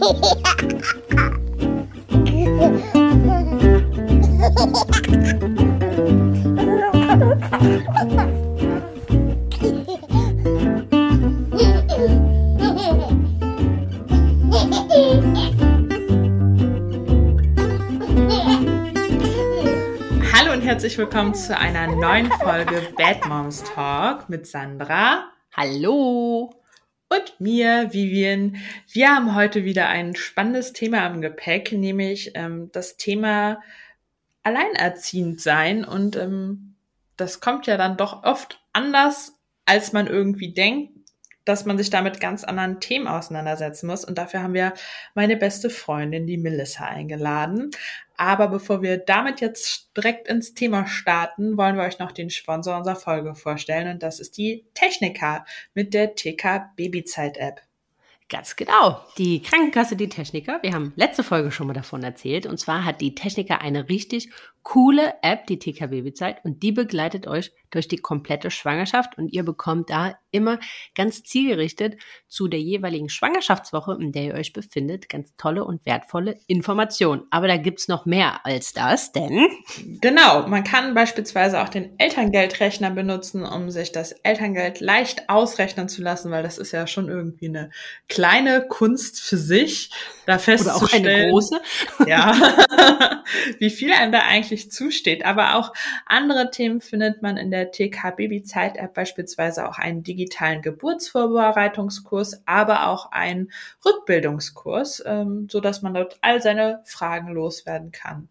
Hallo und herzlich willkommen zu einer neuen Folge Bad Moms Talk mit Sandra. Hallo. Mir, Vivian. Wir haben heute wieder ein spannendes Thema im Gepäck, nämlich ähm, das Thema alleinerziehend sein. Und ähm, das kommt ja dann doch oft anders, als man irgendwie denkt, dass man sich damit ganz anderen Themen auseinandersetzen muss. Und dafür haben wir meine beste Freundin, die Melissa, eingeladen. Aber bevor wir damit jetzt direkt ins Thema starten, wollen wir euch noch den Sponsor unserer Folge vorstellen. Und das ist die Techniker mit der TK Babyzeit App. Ganz genau. Die Krankenkasse, die Techniker. Wir haben letzte Folge schon mal davon erzählt. Und zwar hat die Techniker eine richtig coole App, die TK Babyzeit. Und die begleitet euch durch die komplette Schwangerschaft. Und ihr bekommt da immer ganz zielgerichtet zu der jeweiligen Schwangerschaftswoche, in der ihr euch befindet, ganz tolle und wertvolle Informationen. Aber da gibt's noch mehr als das, denn... Genau, man kann beispielsweise auch den Elterngeldrechner benutzen, um sich das Elterngeld leicht ausrechnen zu lassen, weil das ist ja schon irgendwie eine kleine Kunst für sich, da festzustellen. Oder auch eine große. Ja, wie viel einem da eigentlich zusteht. Aber auch andere Themen findet man in der TK Babyzeit App, beispielsweise auch einen digitalen Geburtsvorbereitungskurs, aber auch einen Rückbildungskurs, ähm, so dass man dort all seine Fragen loswerden kann.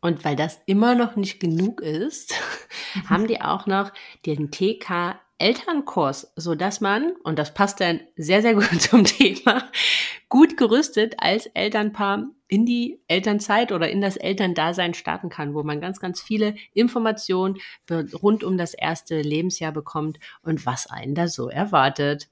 Und weil das immer noch nicht genug ist, haben die auch noch den TK Elternkurs, so dass man, und das passt dann sehr, sehr gut zum Thema, gut gerüstet als Elternpaar in die Elternzeit oder in das Elterndasein starten kann, wo man ganz, ganz viele Informationen rund um das erste Lebensjahr bekommt und was einen da so erwartet.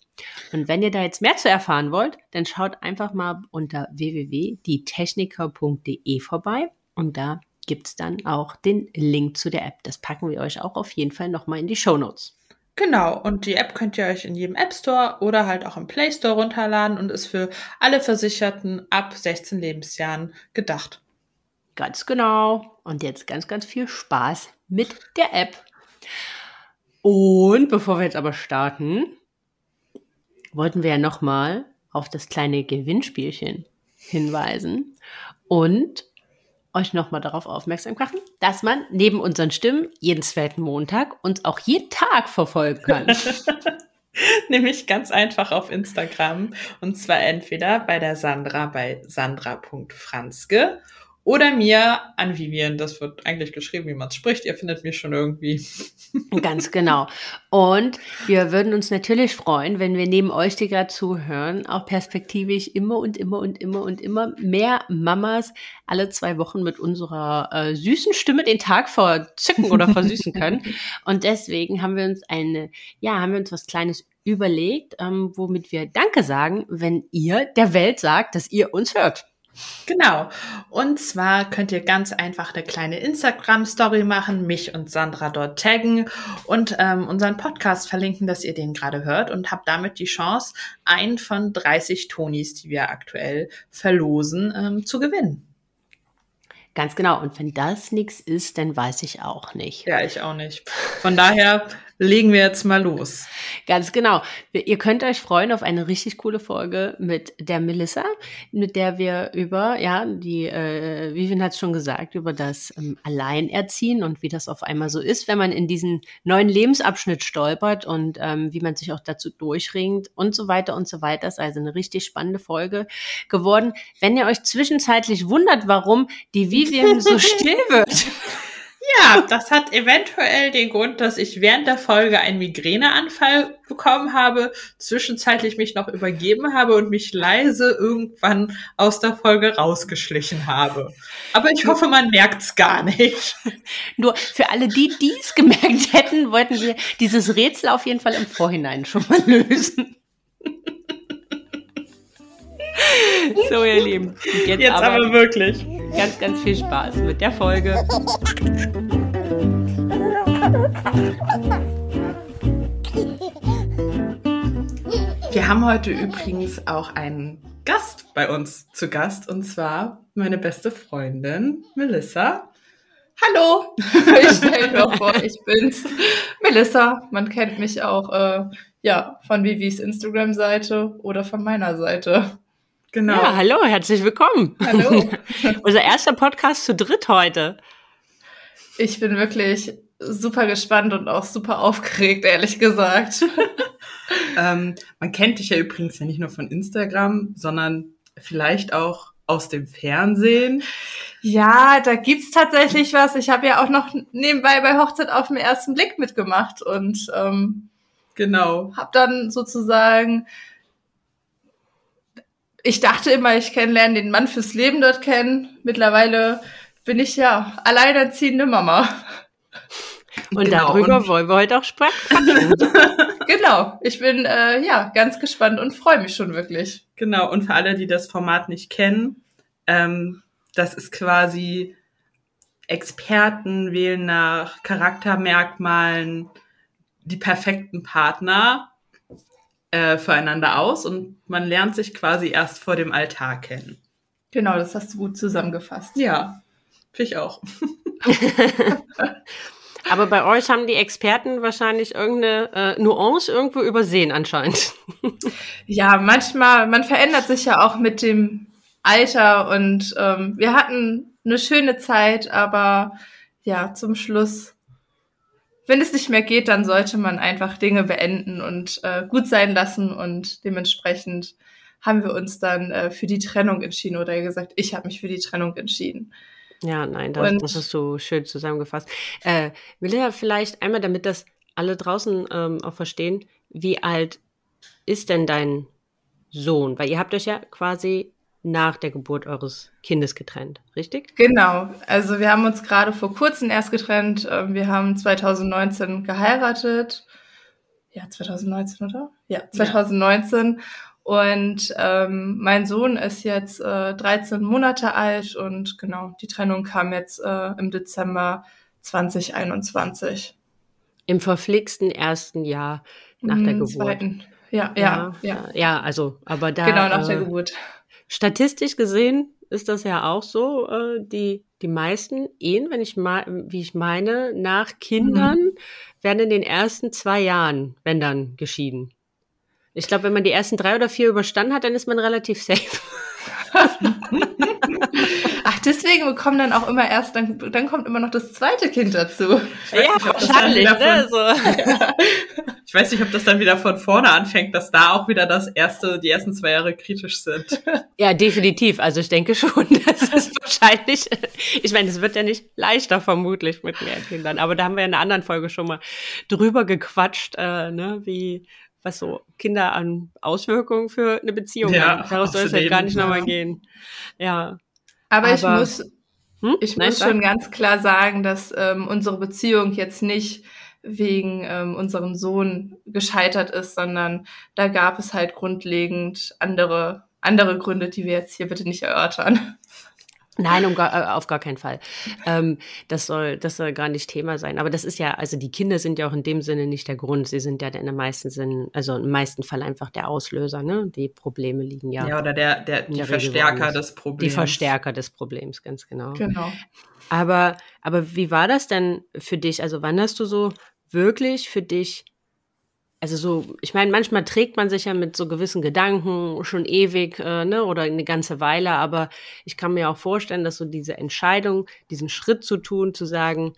Und wenn ihr da jetzt mehr zu erfahren wollt, dann schaut einfach mal unter www.dietechniker.de vorbei und da gibt's dann auch den Link zu der App. Das packen wir euch auch auf jeden Fall nochmal in die Show Notes. Genau, und die App könnt ihr euch in jedem App Store oder halt auch im Play Store runterladen und ist für alle Versicherten ab 16 Lebensjahren gedacht. Ganz genau. Und jetzt ganz, ganz viel Spaß mit der App. Und bevor wir jetzt aber starten, wollten wir ja nochmal auf das kleine Gewinnspielchen hinweisen. Und euch nochmal darauf aufmerksam machen, dass man neben unseren Stimmen jeden zweiten Montag uns auch jeden Tag verfolgen kann. Nämlich ganz einfach auf Instagram. Und zwar entweder bei der Sandra bei sandra.franzke oder mir an Vivian. Das wird eigentlich geschrieben, wie man es spricht. Ihr findet mich schon irgendwie. Ganz genau. Und wir würden uns natürlich freuen, wenn wir neben euch, die gerade zuhören, auch perspektivisch immer und immer und immer und immer mehr Mamas alle zwei Wochen mit unserer äh, süßen Stimme den Tag verzücken oder versüßen können. und deswegen haben wir uns eine, ja, haben wir uns was Kleines überlegt, ähm, womit wir Danke sagen, wenn ihr der Welt sagt, dass ihr uns hört. Genau. Und zwar könnt ihr ganz einfach eine kleine Instagram-Story machen, mich und Sandra dort taggen und ähm, unseren Podcast verlinken, dass ihr den gerade hört und habt damit die Chance, einen von 30 Tonis, die wir aktuell verlosen, ähm, zu gewinnen. Ganz genau. Und wenn das nichts ist, dann weiß ich auch nicht. Ja, ich auch nicht. Von daher legen wir jetzt mal los. Ganz genau. Ihr könnt euch freuen auf eine richtig coole Folge mit der Melissa, mit der wir über, ja, die, äh, Vivian hat es schon gesagt, über das ähm, Alleinerziehen und wie das auf einmal so ist, wenn man in diesen neuen Lebensabschnitt stolpert und ähm, wie man sich auch dazu durchringt und so weiter und so weiter. Das ist also eine richtig spannende Folge geworden. Wenn ihr euch zwischenzeitlich wundert, warum die Vivian so still wird. Ja, das hat eventuell den Grund, dass ich während der Folge einen Migräneanfall bekommen habe, zwischenzeitlich mich noch übergeben habe und mich leise irgendwann aus der Folge rausgeschlichen habe. Aber ich hoffe, man merkt's gar nicht. Nur für alle, die dies gemerkt hätten, wollten wir dieses Rätsel auf jeden Fall im Vorhinein schon mal lösen. So, ihr Lieben. Jetzt, jetzt aber, aber wirklich. Ganz, ganz viel Spaß mit der Folge. Wir haben heute übrigens auch einen Gast bei uns zu Gast und zwar meine beste Freundin Melissa. Hallo, ich stelle mir vor, ich bin's, Melissa. Man kennt mich auch äh, ja von Vivis Instagram-Seite oder von meiner Seite. Genau. Ja, hallo, herzlich willkommen. Hallo. Unser erster Podcast zu dritt heute. Ich bin wirklich super gespannt und auch super aufgeregt, ehrlich gesagt. ähm, man kennt dich ja übrigens ja nicht nur von Instagram, sondern vielleicht auch aus dem Fernsehen. Ja, da gibt's tatsächlich was. Ich habe ja auch noch nebenbei bei Hochzeit auf den ersten Blick mitgemacht und ähm, genau, habe dann sozusagen ich dachte immer, ich kennenlerne den Mann fürs Leben dort kennen. Mittlerweile bin ich ja alleinerziehende Mama. Und genau, darüber wollen wir heute auch sprechen. genau, ich bin äh, ja ganz gespannt und freue mich schon wirklich. Genau, und für alle, die das Format nicht kennen, ähm, das ist quasi Experten wählen nach Charaktermerkmalen die perfekten Partner äh, füreinander aus und man lernt sich quasi erst vor dem Altar kennen. Genau, das hast du gut zusammengefasst. Ja, ich auch. Aber bei euch haben die Experten wahrscheinlich irgendeine äh, Nuance irgendwo übersehen anscheinend. Ja, manchmal, man verändert sich ja auch mit dem Alter und ähm, wir hatten eine schöne Zeit, aber ja, zum Schluss, wenn es nicht mehr geht, dann sollte man einfach Dinge beenden und äh, gut sein lassen und dementsprechend haben wir uns dann äh, für die Trennung entschieden oder gesagt, ich habe mich für die Trennung entschieden. Ja, nein, das, und, das hast du schön zusammengefasst. Äh, will ja vielleicht einmal, damit das alle draußen ähm, auch verstehen, wie alt ist denn dein Sohn? Weil ihr habt euch ja quasi nach der Geburt eures Kindes getrennt, richtig? Genau. Also wir haben uns gerade vor kurzem erst getrennt. Ähm, wir haben 2019 geheiratet. Ja, 2019, oder? Ja, 2019. Ja. Und ähm, mein Sohn ist jetzt äh, 13 Monate alt und genau, die Trennung kam jetzt äh, im Dezember 2021. Im verflixten ersten Jahr nach der Geburt. Zweiten. Ja, ja, ja, ja. Ja, also, aber da. Genau, nach der äh, Geburt. Statistisch gesehen ist das ja auch so, äh, die, die meisten Ehen, wenn ich mal, wie ich meine, nach Kindern mhm. werden in den ersten zwei Jahren, wenn dann, geschieden. Ich glaube, wenn man die ersten drei oder vier überstanden hat, dann ist man relativ safe. Deswegen bekommen dann auch immer erst, dann, dann kommt immer noch das zweite Kind dazu. Ja, nicht, wahrscheinlich. Ne? So. Ich weiß nicht, ob das dann wieder von vorne anfängt, dass da auch wieder das erste, die ersten zwei Jahre kritisch sind. Ja, definitiv. Also ich denke schon, das ist wahrscheinlich, ich meine, es wird ja nicht leichter vermutlich mit mehr Kindern, aber da haben wir in einer anderen Folge schon mal drüber gequatscht, äh, ne, wie was so Kinder an Auswirkungen für eine Beziehung ja, haben. Daraus soll es ja gar nicht nochmal gehen. Ja. Aber, Aber ich muss, hm? ich Nein, muss schon ganz klar sagen, dass ähm, unsere Beziehung jetzt nicht wegen ähm, unserem Sohn gescheitert ist, sondern da gab es halt grundlegend andere, andere Gründe, die wir jetzt hier bitte nicht erörtern. Nein, um gar, äh, auf gar keinen Fall. Ähm, das soll, das soll gar nicht Thema sein. Aber das ist ja, also die Kinder sind ja auch in dem Sinne nicht der Grund. Sie sind ja in den meisten Sinn, also im meisten Fall einfach der Auslöser. Ne, die Probleme liegen ja. Ja, oder der, der, die der Verstärker des Problems. Die Verstärker des Problems, ganz genau. Genau. Aber, aber wie war das denn für dich? Also wann hast du so wirklich für dich also so, ich meine, manchmal trägt man sich ja mit so gewissen Gedanken schon ewig, äh, ne, oder eine ganze Weile, aber ich kann mir auch vorstellen, dass so diese Entscheidung, diesen Schritt zu tun, zu sagen,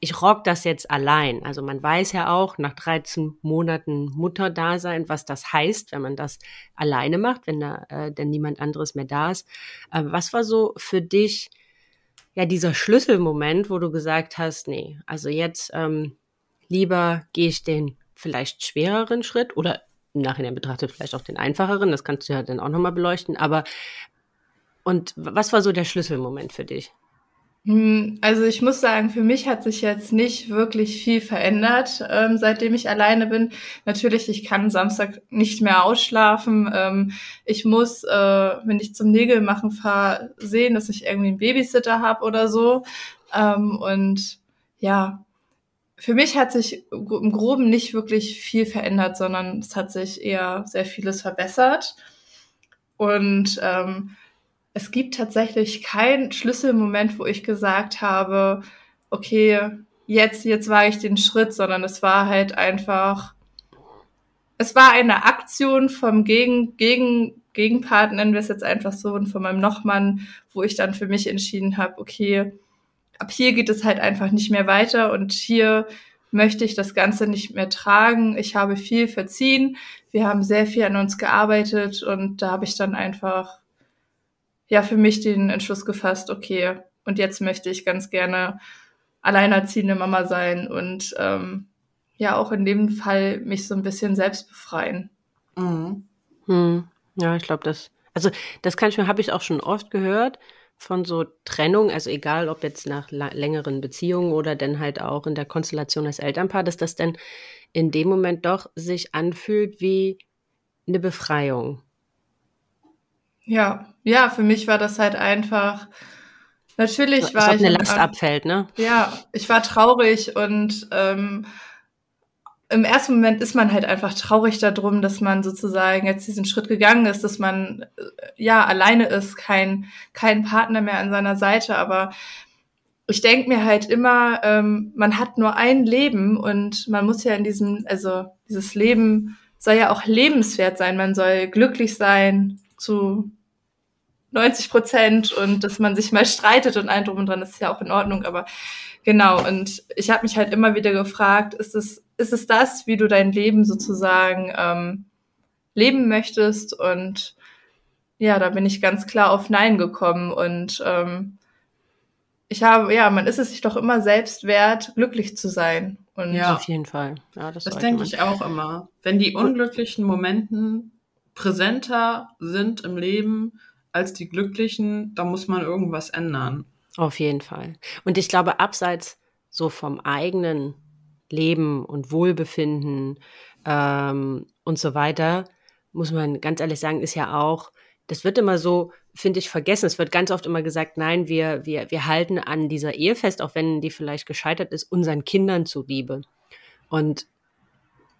ich rock das jetzt allein. Also man weiß ja auch nach 13 Monaten Mutterdasein, was das heißt, wenn man das alleine macht, wenn da äh, denn niemand anderes mehr da ist. Aber was war so für dich ja dieser Schlüsselmoment, wo du gesagt hast, nee, also jetzt ähm, lieber gehe ich den vielleicht schwereren Schritt oder im Nachhinein betrachtet vielleicht auch den einfacheren, das kannst du ja dann auch nochmal beleuchten, aber und was war so der Schlüsselmoment für dich? Hm, also ich muss sagen, für mich hat sich jetzt nicht wirklich viel verändert, ähm, seitdem ich alleine bin. Natürlich, ich kann Samstag nicht mehr ausschlafen. Ähm, ich muss, äh, wenn ich zum Nägelmachen fahre, sehen, dass ich irgendwie einen Babysitter habe oder so. Ähm, und ja, für mich hat sich im Groben nicht wirklich viel verändert, sondern es hat sich eher sehr vieles verbessert. Und ähm, es gibt tatsächlich keinen Schlüsselmoment, wo ich gesagt habe, okay, jetzt, jetzt war ich den Schritt, sondern es war halt einfach, es war eine Aktion vom Gegen, Gegen, Gegenpart, nennen wir es jetzt einfach so, und von meinem Nochmann, wo ich dann für mich entschieden habe, okay, ab hier geht es halt einfach nicht mehr weiter und hier möchte ich das Ganze nicht mehr tragen. Ich habe viel verziehen. Wir haben sehr viel an uns gearbeitet und da habe ich dann einfach ja für mich den Entschluss gefasst, okay, und jetzt möchte ich ganz gerne alleinerziehende Mama sein und ähm, ja auch in dem Fall mich so ein bisschen selbst befreien. Mhm. Hm. Ja, ich glaube, das, also das kann ich mir, habe ich auch schon oft gehört von so Trennung, also egal ob jetzt nach längeren Beziehungen oder dann halt auch in der Konstellation des Elternpaars, dass das dann in dem Moment doch sich anfühlt wie eine Befreiung. Ja, ja, für mich war das halt einfach. Natürlich so, war ich. eine Last abfällt, ne? Ja, ich war traurig und ähm, im ersten Moment ist man halt einfach traurig darum, dass man sozusagen jetzt diesen Schritt gegangen ist, dass man äh, ja alleine ist, kein, kein Partner mehr an seiner Seite. Aber ich denke mir halt immer, ähm, man hat nur ein Leben und man muss ja in diesem, also dieses Leben soll ja auch lebenswert sein. Man soll glücklich sein zu 90 Prozent und dass man sich mal streitet und ein drum und dran, ist ja auch in Ordnung. Aber genau, und ich habe mich halt immer wieder gefragt, ist es ist es das, wie du dein Leben sozusagen ähm, leben möchtest? Und ja, da bin ich ganz klar auf Nein gekommen. Und ähm, ich habe, ja, man ist es sich doch immer selbst wert, glücklich zu sein. Und ja, auf jeden Fall. Ja, das das denke ich auch immer. Wenn die unglücklichen Momenten präsenter sind im Leben als die glücklichen, da muss man irgendwas ändern. Auf jeden Fall. Und ich glaube, abseits so vom eigenen Leben und Wohlbefinden ähm, und so weiter, muss man ganz ehrlich sagen, ist ja auch, das wird immer so, finde ich, vergessen. Es wird ganz oft immer gesagt, nein, wir, wir, wir halten an dieser Ehe fest, auch wenn die vielleicht gescheitert ist, unseren Kindern zuliebe. Und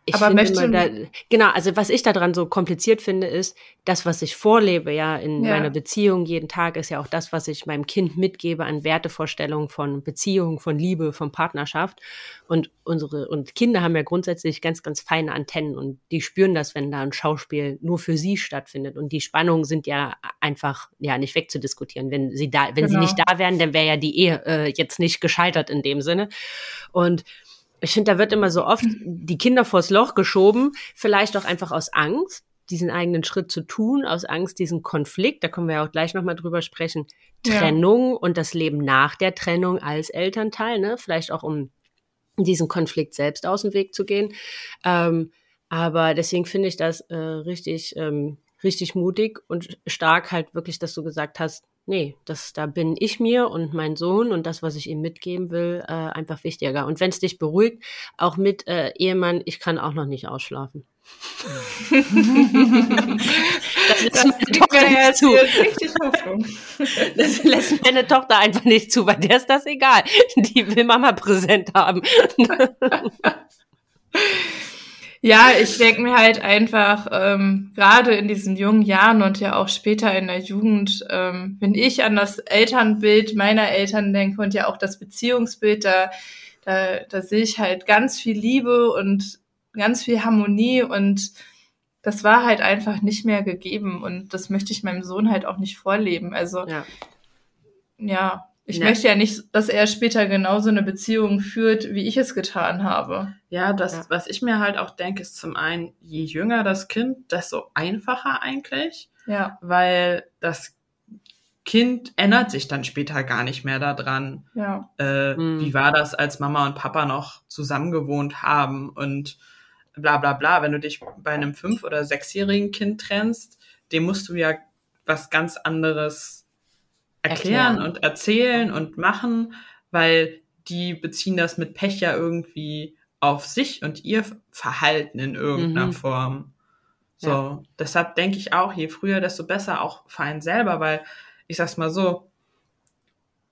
ich aber möchte da, genau, also was ich daran so kompliziert finde, ist, das, was ich vorlebe, ja, in ja. meiner Beziehung jeden Tag, ist ja auch das, was ich meinem Kind mitgebe an Wertevorstellungen von Beziehung, von Liebe, von Partnerschaft. Und unsere, und Kinder haben ja grundsätzlich ganz, ganz feine Antennen und die spüren das, wenn da ein Schauspiel nur für sie stattfindet. Und die Spannungen sind ja einfach, ja, nicht wegzudiskutieren. Wenn sie da, wenn genau. sie nicht da wären, dann wäre ja die Ehe äh, jetzt nicht gescheitert in dem Sinne. Und ich finde, da wird immer so oft die Kinder vors Loch geschoben, vielleicht auch einfach aus Angst, diesen eigenen Schritt zu tun, aus Angst, diesen Konflikt, da können wir ja auch gleich nochmal drüber sprechen, Trennung ja. und das Leben nach der Trennung als Elternteil, ne? Vielleicht auch um diesen Konflikt selbst aus dem Weg zu gehen. Ähm, aber deswegen finde ich das äh, richtig, ähm, richtig mutig und stark halt wirklich, dass du gesagt hast, nee, das, da bin ich mir und mein Sohn und das, was ich ihm mitgeben will, äh, einfach wichtiger. Und wenn es dich beruhigt, auch mit äh, Ehemann, ich kann auch noch nicht ausschlafen. das lässt meine Tochter nicht zu. Das lässt meine Tochter einfach nicht zu, weil der ist das egal. Die will Mama präsent haben. Ja, ich denke mir halt einfach, ähm, gerade in diesen jungen Jahren und ja auch später in der Jugend, ähm, wenn ich an das Elternbild meiner Eltern denke und ja auch das Beziehungsbild, da, da, da sehe ich halt ganz viel Liebe und ganz viel Harmonie und das war halt einfach nicht mehr gegeben und das möchte ich meinem Sohn halt auch nicht vorleben. Also ja, ja ich ja. möchte ja nicht, dass er später genauso eine Beziehung führt, wie ich es getan habe. Ja, das, ja. was ich mir halt auch denke, ist zum einen, je jünger das Kind, desto einfacher eigentlich. Ja. Weil das Kind ändert sich dann später gar nicht mehr daran. Ja. Äh, mhm. Wie war das, als Mama und Papa noch zusammengewohnt haben und bla bla bla. Wenn du dich bei einem fünf- oder sechsjährigen Kind trennst, dem musst du ja was ganz anderes erklären, erklären und erzählen und machen, weil die beziehen das mit Pech ja irgendwie auf sich und ihr Verhalten in irgendeiner mhm. Form. So, ja. deshalb denke ich auch, je früher, desto besser auch für einen selber, weil ich sag's mal so,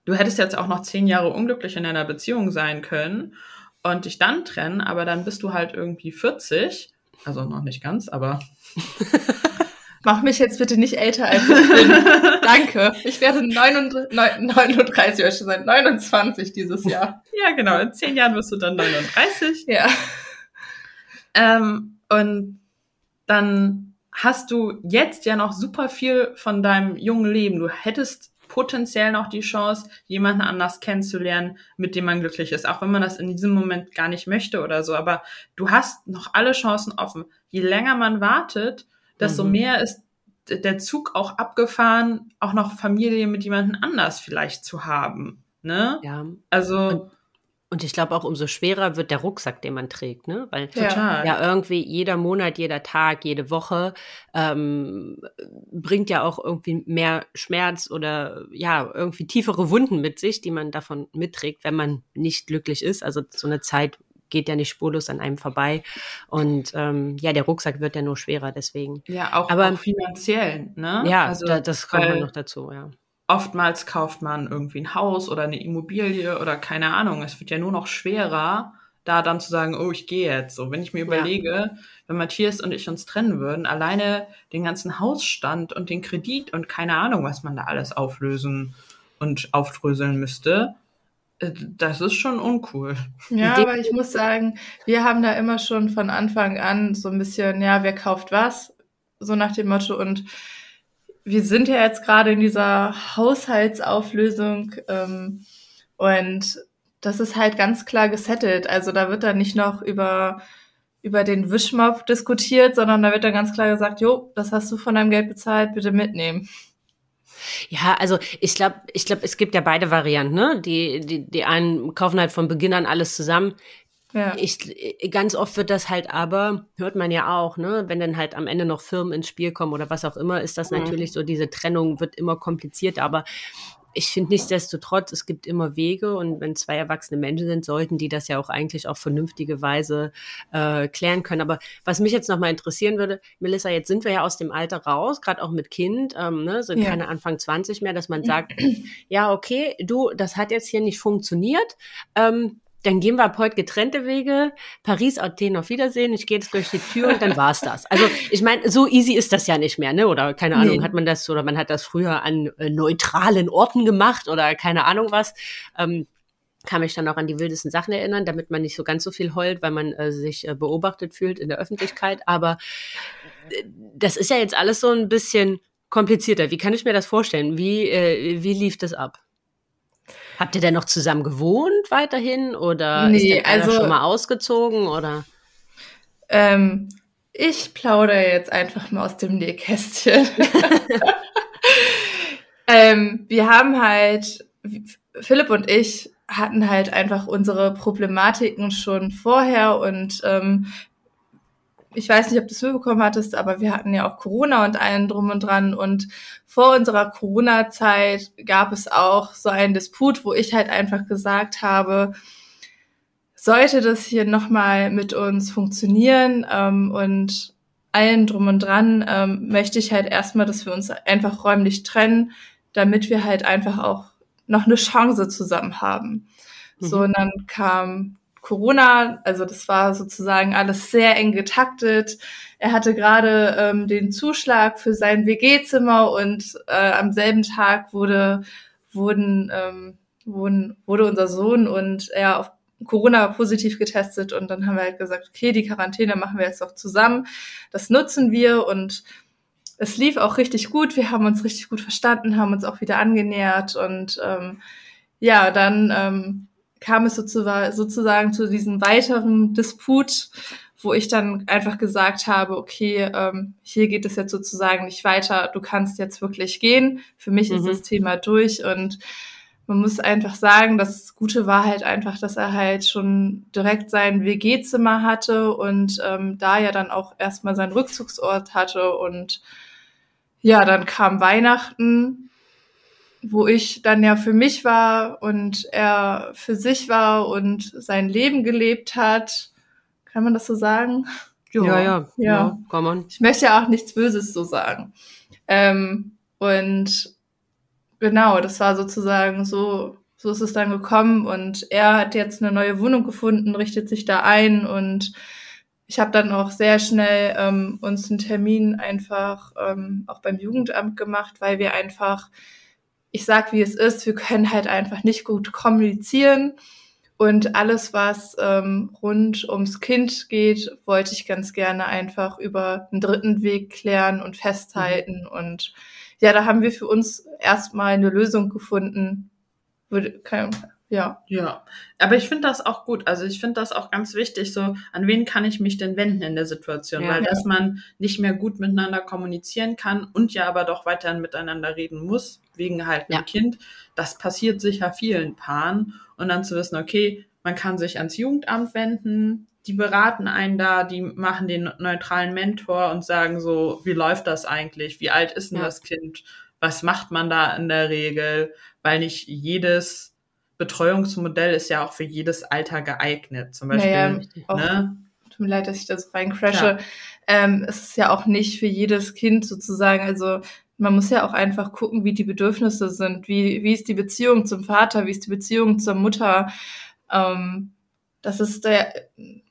du hättest jetzt auch noch zehn Jahre unglücklich in einer Beziehung sein können und dich dann trennen, aber dann bist du halt irgendwie 40, also noch nicht ganz, aber Mach mich jetzt bitte nicht älter als ich bin. Danke. Ich werde 39, 39 oder schon seit 29 dieses Jahr. Ja, genau. In zehn Jahren wirst du dann 39. Ja. Ähm, und dann hast du jetzt ja noch super viel von deinem jungen Leben. Du hättest potenziell noch die Chance, jemanden anders kennenzulernen, mit dem man glücklich ist, auch wenn man das in diesem Moment gar nicht möchte oder so. Aber du hast noch alle Chancen offen. Je länger man wartet, desto mhm. mehr ist der Zug auch abgefahren, auch noch Familie mit jemandem anders vielleicht zu haben. Ne? Ja. Also. Und und ich glaube auch umso schwerer wird der Rucksack, den man trägt, ne? Weil Total. ja irgendwie jeder Monat, jeder Tag, jede Woche ähm, bringt ja auch irgendwie mehr Schmerz oder ja irgendwie tiefere Wunden mit sich, die man davon mitträgt, wenn man nicht glücklich ist. Also so eine Zeit geht ja nicht spurlos an einem vorbei. Und ähm, ja, der Rucksack wird ja nur schwerer deswegen. Ja, auch, Aber, auch finanziell, ne? Ja, also, da, das kommt man noch dazu, ja. oftmals kauft man irgendwie ein Haus oder eine Immobilie oder keine Ahnung. Es wird ja nur noch schwerer, da dann zu sagen, oh, ich gehe jetzt. So, wenn ich mir Ja. überlege, wenn Matthias und ich uns trennen würden, alleine den ganzen Hausstand und den Kredit und keine Ahnung, was man da alles auflösen und aufdröseln müsste, das ist schon uncool. Ja, aber ich muss sagen, wir haben da immer schon von Anfang an so ein bisschen, ja, wer kauft was, so nach dem Motto. Und wir sind ja jetzt gerade in dieser Haushaltsauflösung ähm, und das ist halt ganz klar gesettelt. Also da wird dann nicht noch über über den Wischmob diskutiert, sondern da wird dann ganz klar gesagt, jo, das hast du von deinem Geld bezahlt, bitte mitnehmen. Ja, also ich glaube, ich glaube, es gibt ja beide Varianten, ne? Die, die, die einen kaufen halt von Beginn an alles zusammen. Ja. Ich, ganz oft wird das halt aber, hört man ja auch, ne, wenn dann halt am Ende noch Firmen ins Spiel kommen oder was auch immer, ist das Mhm. natürlich so, diese Trennung wird immer komplizierter, aber ich finde nichtsdestotrotz, es gibt immer Wege und wenn zwei erwachsene Menschen sind, sollten die das ja auch eigentlich auf vernünftige Weise äh, klären können. Aber was mich jetzt nochmal interessieren würde, Melissa, jetzt sind wir ja aus dem Alter raus, gerade auch mit Kind, ähm, ne, sind Ja. keine Anfang 20 mehr, dass man sagt, ja, okay, du, das hat jetzt hier nicht funktioniert. Ähm, dann gehen wir ab heute getrennte Wege. Paris, Athen, auf Wiedersehen. Ich gehe jetzt durch die Tür und dann war's das. Also ich meine, so easy ist das ja nicht mehr, ne? Oder keine Ahnung, Nee. hat man das oder man hat das früher an äh, neutralen Orten gemacht oder keine Ahnung was. Ähm, kann mich dann auch an die wildesten Sachen erinnern, damit man nicht so ganz so viel heult, weil man äh, sich äh, beobachtet fühlt in der Öffentlichkeit. Aber äh, das ist ja jetzt alles so ein bisschen komplizierter. Wie kann ich mir das vorstellen? Wie, äh, wie lief das ab? Habt ihr denn noch zusammen gewohnt weiterhin oder ist Nee, einer also- schon mal ausgezogen oder? Ähm, ich plaudere jetzt einfach mal aus dem Nähkästchen. ähm, wir haben halt, Philipp und ich hatten halt einfach unsere Problematiken schon vorher und ähm, ich weiß nicht, ob du es mitbekommen hattest, aber wir hatten ja auch Corona und allen drum und dran und vor unserer Corona-Zeit gab es auch so einen Disput, wo ich halt einfach gesagt habe, sollte das hier nochmal mit uns funktionieren ähm, und allen drum und dran, ähm, möchte ich halt erstmal, dass wir uns einfach räumlich trennen, damit wir halt einfach auch noch eine Chance zusammen haben. So, Mhm. und dann kam Corona, also das war sozusagen alles sehr eng getaktet. Er hatte gerade ähm, den Zuschlag für sein WG-Zimmer und äh, am selben Tag wurde, wurden, ähm, wurden, wurde unser Sohn und er auf Corona positiv getestet und dann haben wir halt gesagt, okay, die Quarantäne machen wir jetzt doch zusammen. Das nutzen wir und es lief auch richtig gut. Wir haben uns richtig gut verstanden, haben uns auch wieder angenähert und ähm, ja, dann ähm, kam es sozusagen, sozusagen zu diesem weiteren Disput, wo ich dann einfach gesagt habe, okay, ähm, hier geht es jetzt sozusagen nicht weiter, du kannst jetzt wirklich gehen. Für mich ist Mhm. das Thema durch und man muss einfach sagen, das Gute war halt einfach, dass er halt schon direkt sein WG-Zimmer hatte und ähm, da ja dann auch erstmal seinen Rückzugsort hatte und ja, dann kam Weihnachten, wo ich dann ja für mich war und er für sich war und sein Leben gelebt hat. Kann man das so sagen? Ja, ja, Ja. komm on. Ich möchte ja auch nichts Böses so sagen. Ähm, und genau, das war sozusagen so, so ist es dann gekommen und er hat jetzt eine neue Wohnung gefunden, richtet sich da ein und ich habe dann auch sehr schnell ähm, uns einen Termin einfach ähm, auch beim Jugendamt gemacht, weil wir einfach, ich sag wie es ist, wir können halt einfach nicht gut kommunizieren. Und alles, was ähm, rund ums Kind geht, wollte ich ganz gerne einfach über einen dritten Weg klären und festhalten. Mhm. Und ja, da haben wir für uns erstmal eine Lösung gefunden. Würde, kein, ja. Ja. Aber ich finde das auch gut. Also ich finde das auch ganz wichtig, so, an wen kann ich mich denn wenden in der Situation? Ja, Weil, ja. dass man nicht mehr gut miteinander kommunizieren kann und ja aber doch weiterhin miteinander reden muss, wegen halt einem ja. Kind. Das passiert sicher vielen Paaren. Und dann zu wissen, okay, man kann sich ans Jugendamt wenden, die beraten einen da, die machen den neutralen Mentor und sagen so, wie läuft das eigentlich? Wie alt ist denn das Kind? Was macht man da in der Regel? Weil nicht jedes Betreuungsmodell ist ja auch für jedes Alter geeignet. Zum Beispiel, naja, auch, ne? Tut mir leid, dass ich da so reincrashe. Ähm, es ist ja auch nicht für jedes Kind sozusagen, also man muss ja auch einfach gucken, wie die Bedürfnisse sind, wie, wie ist die Beziehung zum Vater, wie ist die Beziehung zur Mutter. Ähm, das ist der,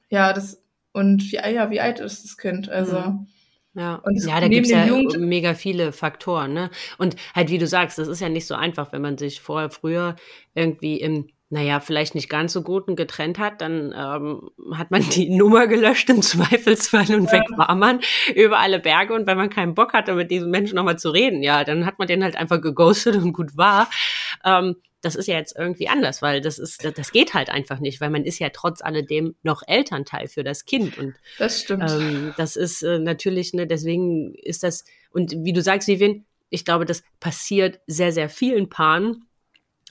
ja, das, und wie, ja, wie alt ist das Kind? Also. Mhm. Ja, und ja da gibt es ja Jugend mega viele Faktoren. Ne? Und halt, wie du sagst, das ist ja nicht so einfach, wenn man sich vorher, früher irgendwie im, naja, vielleicht nicht ganz so guten getrennt hat, dann ähm, hat man die Nummer gelöscht im Zweifelsfall und ja. weg war man über alle Berge. Und wenn man keinen Bock hatte, mit diesem Menschen nochmal zu reden, ja, dann hat man den halt einfach geghostet und gut war. Ähm, das ist ja jetzt irgendwie anders, weil das ist, das geht halt einfach nicht, weil man ist ja trotz alledem noch Elternteil für das Kind und das stimmt. Ähm, das ist äh, natürlich, ne, deswegen ist das und wie du sagst, Vivian, ich glaube, das passiert sehr, sehr vielen Paaren,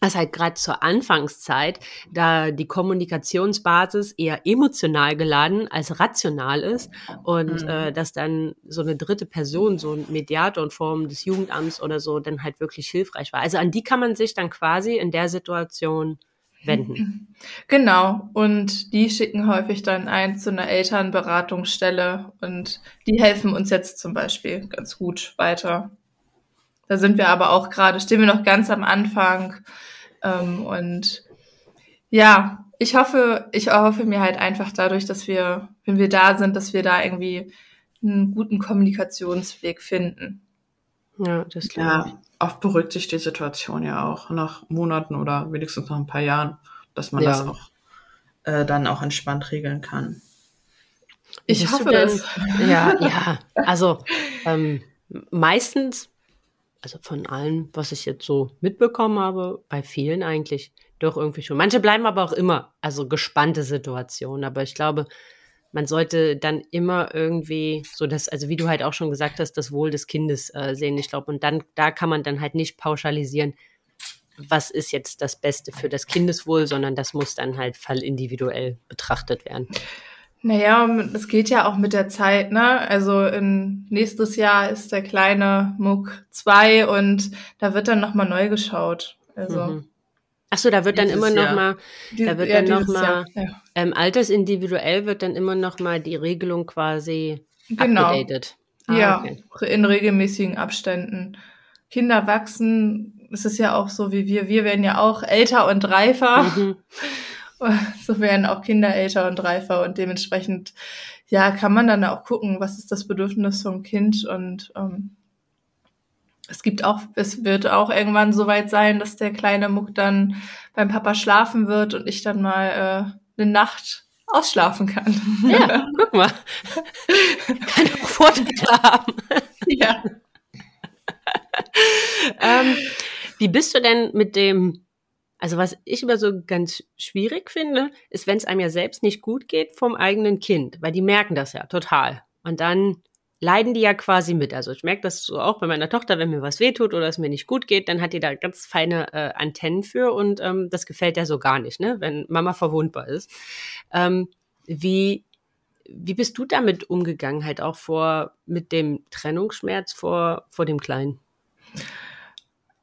dass halt gerade zur Anfangszeit, da die Kommunikationsbasis eher emotional geladen als rational ist und mhm. äh, dass dann so eine dritte Person, so ein Mediator in Form des Jugendamts oder so, dann halt wirklich hilfreich war. Also an die kann man sich dann quasi in der Situation wenden. Genau. Und die schicken häufig dann ein zu einer Elternberatungsstelle und die helfen uns jetzt zum Beispiel ganz gut weiter. Da sind wir aber auch gerade, stehen wir noch ganz am Anfang. Ähm, und ja, ich hoffe, ich hoffe mir halt einfach dadurch, dass wir, wenn wir da sind, dass wir da irgendwie einen guten Kommunikationsweg finden. Ja, das klar. Ja, oft beruhigt sich die Situation ja auch nach Monaten oder wenigstens nach ein paar Jahren, dass man ja. das auch äh, dann auch entspannt regeln kann. Ich hoffe denn, Ja, ja. Also ähm, meistens also von allem, was ich jetzt so mitbekommen habe, bei vielen eigentlich doch irgendwie schon. Manche bleiben aber auch immer, also gespannte Situationen. Aber ich glaube, man sollte dann immer irgendwie so das, also wie du halt auch schon gesagt hast, das Wohl des Kindes äh, sehen. Ich glaube, und dann, da kann man dann halt nicht pauschalisieren, was ist jetzt das Beste für das Kindeswohl, sondern das muss dann halt fallindividuell betrachtet werden. Naja, es geht ja auch mit der Zeit, ne? Also in nächstes Jahr ist der kleine Muck zwei und da wird dann nochmal neu geschaut. Also. Mhm. Ach so, da wird dann immer noch mal, da wird ja, dann noch mal, ja. ähm, altersindividuell wird dann immer noch mal die Regelung quasi genau. abgedatet. Ah, ja, okay. in regelmäßigen Abständen. Kinder wachsen, es ist ja auch so wie wir, wir werden ja auch älter und reifer. Mhm. so werden auch Kinder älter und reifer und dementsprechend, ja, kann man dann auch gucken, was ist das Bedürfnis vom Kind und ähm, es gibt auch, es wird auch irgendwann so weit sein, dass der kleine Muck dann beim Papa schlafen wird und ich dann mal äh, eine Nacht ausschlafen kann. Ja, guck mal. Kann auch Vorteile haben. Ja. ähm, wie bist du denn mit dem also was ich immer so ganz schwierig finde, ist, wenn es einem ja selbst nicht gut geht vom eigenen Kind, weil die merken das ja total. Und dann leiden die ja quasi mit. Also ich merke das so auch bei meiner Tochter, wenn mir was wehtut oder es mir nicht gut geht, dann hat die da ganz feine äh, Antennen für und ähm, das gefällt ja so gar nicht, ne? wenn Mama verwundbar ist. Ähm, wie, wie bist du damit umgegangen, halt auch vor mit dem Trennungsschmerz vor, vor dem Kleinen?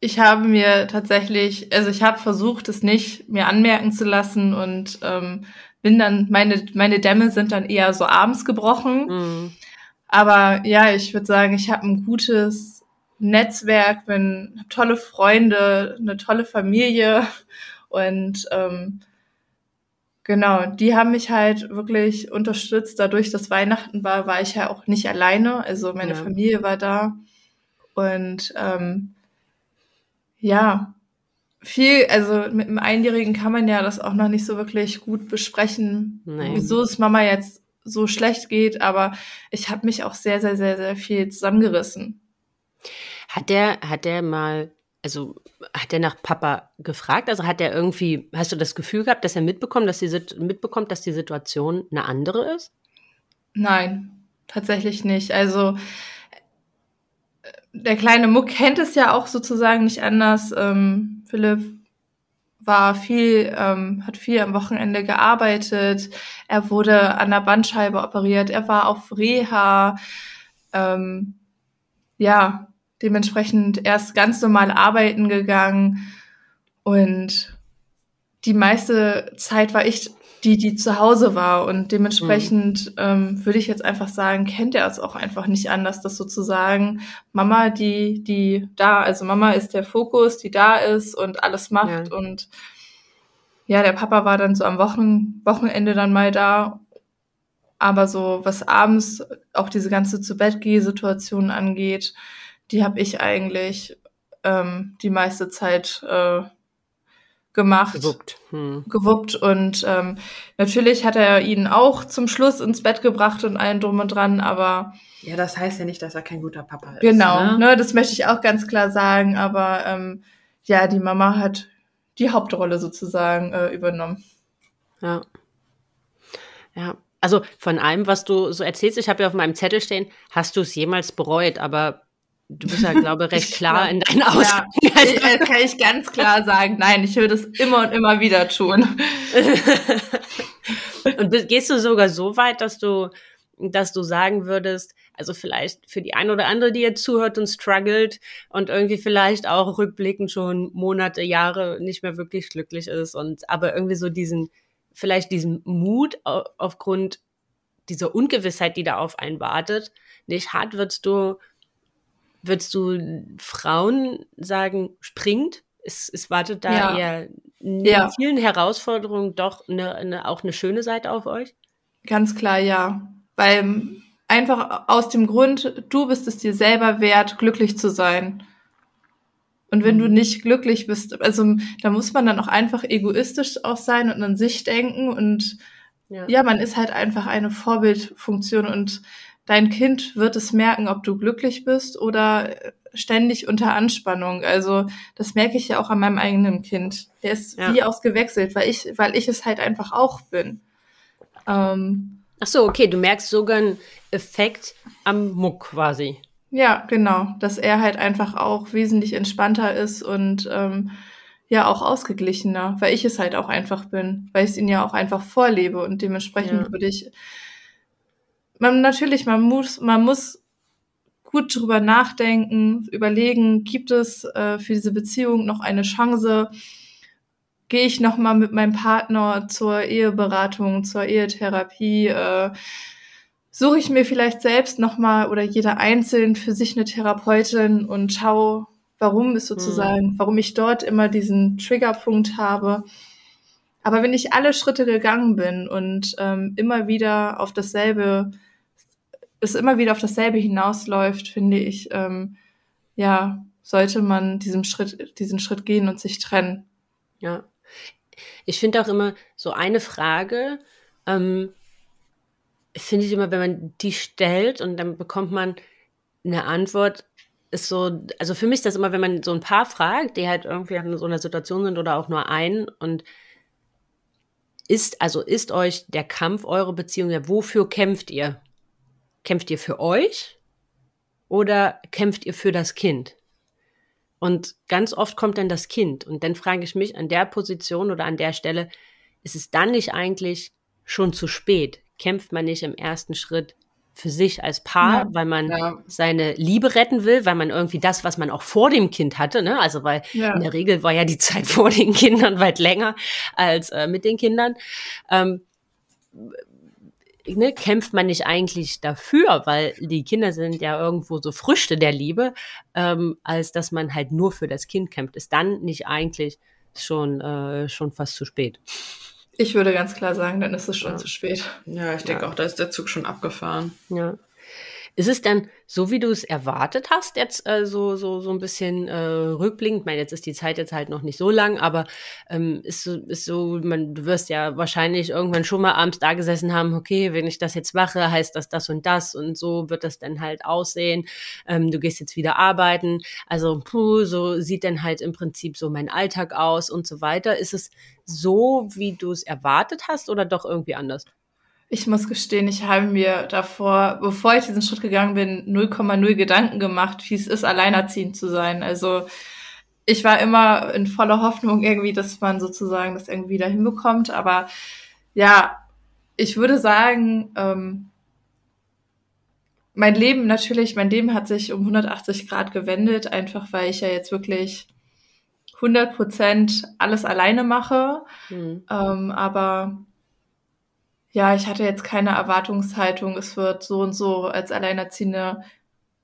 Ich habe mir tatsächlich, also ich habe versucht, es nicht mir anmerken zu lassen und ähm, bin dann, meine, meine Dämme sind dann eher so abends gebrochen. Mhm. Aber ja, ich würde sagen, ich habe ein gutes Netzwerk, bin hab tolle Freunde, eine tolle Familie und ähm, Genau, die haben mich halt wirklich unterstützt. Dadurch, dass Weihnachten war, war ich ja auch nicht alleine. Also meine ja. Familie war da. Und ähm, ja, viel, also mit einem Einjährigen kann man ja das auch noch nicht so wirklich gut besprechen, Nein. wieso es Mama jetzt so schlecht geht, aber ich habe mich auch sehr, sehr, sehr, sehr viel zusammengerissen. Hat der, hat der mal, also hat der nach Papa gefragt? Also hat er irgendwie, hast du das Gefühl gehabt, dass er mitbekommt, dass die, mitbekommt, dass die Situation eine andere ist? Nein, tatsächlich nicht. Also der kleine Muck kennt es ja auch sozusagen nicht anders. Ähm, Philipp war viel, ähm, hat viel am Wochenende gearbeitet. Er wurde an der Bandscheibe operiert. Er war auf Reha. Ähm, ja, dementsprechend erst ganz normal arbeiten gegangen. Und die meiste Zeit war ich die, die zu Hause war. Und dementsprechend mhm. ähm, würde ich jetzt einfach sagen, kennt er es auch einfach nicht anders, dass sozusagen Mama, die, die da, also Mama ist der Fokus, die da ist und alles macht. Ja. Und ja, der Papa war dann so am Wochen, Wochenende dann mal da. Aber so, was abends auch diese ganze zu Bett Situation angeht, die habe ich eigentlich ähm, die meiste Zeit äh, gemacht. Gewuppt. Hm. Gewuppt. Und ähm, natürlich hat er ihn auch zum Schluss ins Bett gebracht und allen drum und dran, aber. Ja, das heißt ja nicht, dass er kein guter Papa ist. Genau, ne? ne das möchte ich auch ganz klar sagen. Aber ähm, ja, die Mama hat die Hauptrolle sozusagen äh, übernommen. Ja. Ja. Also von allem, was du so erzählst, ich habe ja auf meinem Zettel stehen, hast du es jemals bereut, aber Du bist ja, glaube ich, recht klar in deinen Aussagen. Ja, ich, äh, kann ich ganz klar sagen, nein, ich würde es immer und immer wieder tun. und gehst du sogar so weit, dass du, dass du sagen würdest, also vielleicht für die eine oder andere, die jetzt zuhört und struggelt und irgendwie vielleicht auch rückblickend schon Monate, Jahre nicht mehr wirklich glücklich ist und aber irgendwie so diesen, vielleicht diesen Mut aufgrund dieser Ungewissheit, die da auf einen wartet, nicht hat, würdest du Würdest du Frauen sagen, springt? Es, es wartet da ja. eher in ja. vielen Herausforderungen doch eine, eine, auch eine schöne Seite auf euch? Ganz klar, ja. Weil einfach aus dem Grund, du bist es dir selber wert, glücklich zu sein. Und wenn du mhm. nicht glücklich bist, also da muss man dann auch einfach egoistisch auch sein und an sich denken und ja, ja man ist halt einfach eine Vorbildfunktion und dein Kind wird es merken, ob du glücklich bist oder ständig unter Anspannung. Also das merke ich ja auch an meinem eigenen Kind. Der ist ja. wie ausgewechselt, weil ich, weil ich es halt einfach auch bin. Ähm, Ach so, okay, du merkst sogar einen Effekt am Muck quasi. Ja, genau, dass er halt einfach auch wesentlich entspannter ist und ähm, ja auch ausgeglichener, weil ich es halt auch einfach bin, weil ich es ihn ja auch einfach vorlebe und dementsprechend ja. würde ich man natürlich, man muss, man muss gut drüber nachdenken, überlegen, gibt es äh, für diese Beziehung noch eine Chance? Gehe ich noch mal mit meinem Partner zur Eheberatung, zur Ehetherapie? Äh, suche ich mir vielleicht selbst noch mal oder jeder einzeln für sich eine Therapeutin und schaue, warum ist sozusagen, mhm. warum ich dort immer diesen Triggerpunkt habe. Aber wenn ich alle Schritte gegangen bin und ähm, immer wieder auf dasselbe es immer wieder auf dasselbe hinausläuft, finde ich, ähm, ja, sollte man diesem Schritt, diesen Schritt gehen und sich trennen. Ja. Ich finde auch immer so eine Frage, ähm, finde ich immer, wenn man die stellt und dann bekommt man eine Antwort, ist so, also für mich ist das immer, wenn man so ein paar fragt, die halt irgendwie in so einer Situation sind oder auch nur einen und ist, also ist euch der Kampf, eure Beziehung, ja, wofür kämpft ihr? Kämpft ihr für euch oder kämpft ihr für das Kind? Und ganz oft kommt dann das Kind. Und dann frage ich mich an der Position oder an der Stelle, ist es dann nicht eigentlich schon zu spät? Kämpft man nicht im ersten Schritt für sich als Paar, ja, weil man ja. seine Liebe retten will, weil man irgendwie das, was man auch vor dem Kind hatte, ne, also weil ja. in der Regel war ja die Zeit vor den Kindern weit länger als äh, mit den Kindern. Ähm, ne, kämpft man nicht eigentlich dafür, weil die Kinder sind ja irgendwo so Früchte der Liebe, ähm, als dass man halt nur für das Kind kämpft, ist dann nicht eigentlich schon, äh, schon fast zu spät. Ich würde ganz klar sagen, dann ist es schon Ja. zu spät. Ja, ich denke Ja. auch, da ist der Zug schon abgefahren. Ja. Ist es dann so, wie du es erwartet hast, jetzt äh, so, so, so ein bisschen äh, rückblickend? Ich meine, jetzt ist die Zeit jetzt halt noch nicht so lang, aber ähm, ist so, ist so, man, du wirst ja wahrscheinlich irgendwann schon mal abends da gesessen haben, okay, wenn ich das jetzt mache, heißt das das und das und so wird das dann halt aussehen. Ähm, du gehst jetzt wieder arbeiten. Also, puh, so sieht dann halt im Prinzip so mein Alltag aus und so weiter. Ist es so, wie du es erwartet hast oder doch irgendwie anders? Ich muss gestehen, ich habe mir davor, bevor ich diesen Schritt gegangen bin, 0,0 Gedanken gemacht, wie es ist, alleinerziehend zu sein. Also ich war immer in voller Hoffnung irgendwie, dass man sozusagen das irgendwie da hinbekommt. Aber ja, ich würde sagen, ähm, mein Leben natürlich, mein Leben hat sich um 180 Grad gewendet, einfach weil ich ja jetzt wirklich 100 Prozent alles alleine mache. Hm. Ähm, aber ja, ich hatte jetzt keine Erwartungshaltung, es wird so und so als alleinerziehende,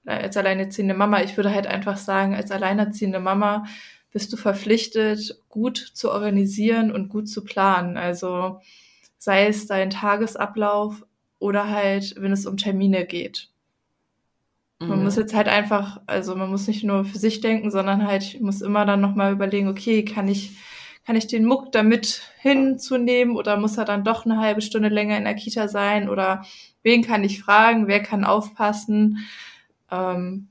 äh, als alleinerziehende Mama. Ich würde halt einfach sagen, als alleinerziehende Mama bist du verpflichtet, gut zu organisieren und gut zu planen. Also sei es dein Tagesablauf oder halt, wenn es um Termine geht. Man Mhm. muss jetzt halt einfach, also man muss nicht nur für sich denken, sondern halt, ich muss immer dann nochmal überlegen, okay, kann ich, kann ich den Muck damit hinzunehmen oder muss er dann doch eine halbe Stunde länger in der Kita sein oder wen kann ich fragen, wer kann aufpassen? Ähm,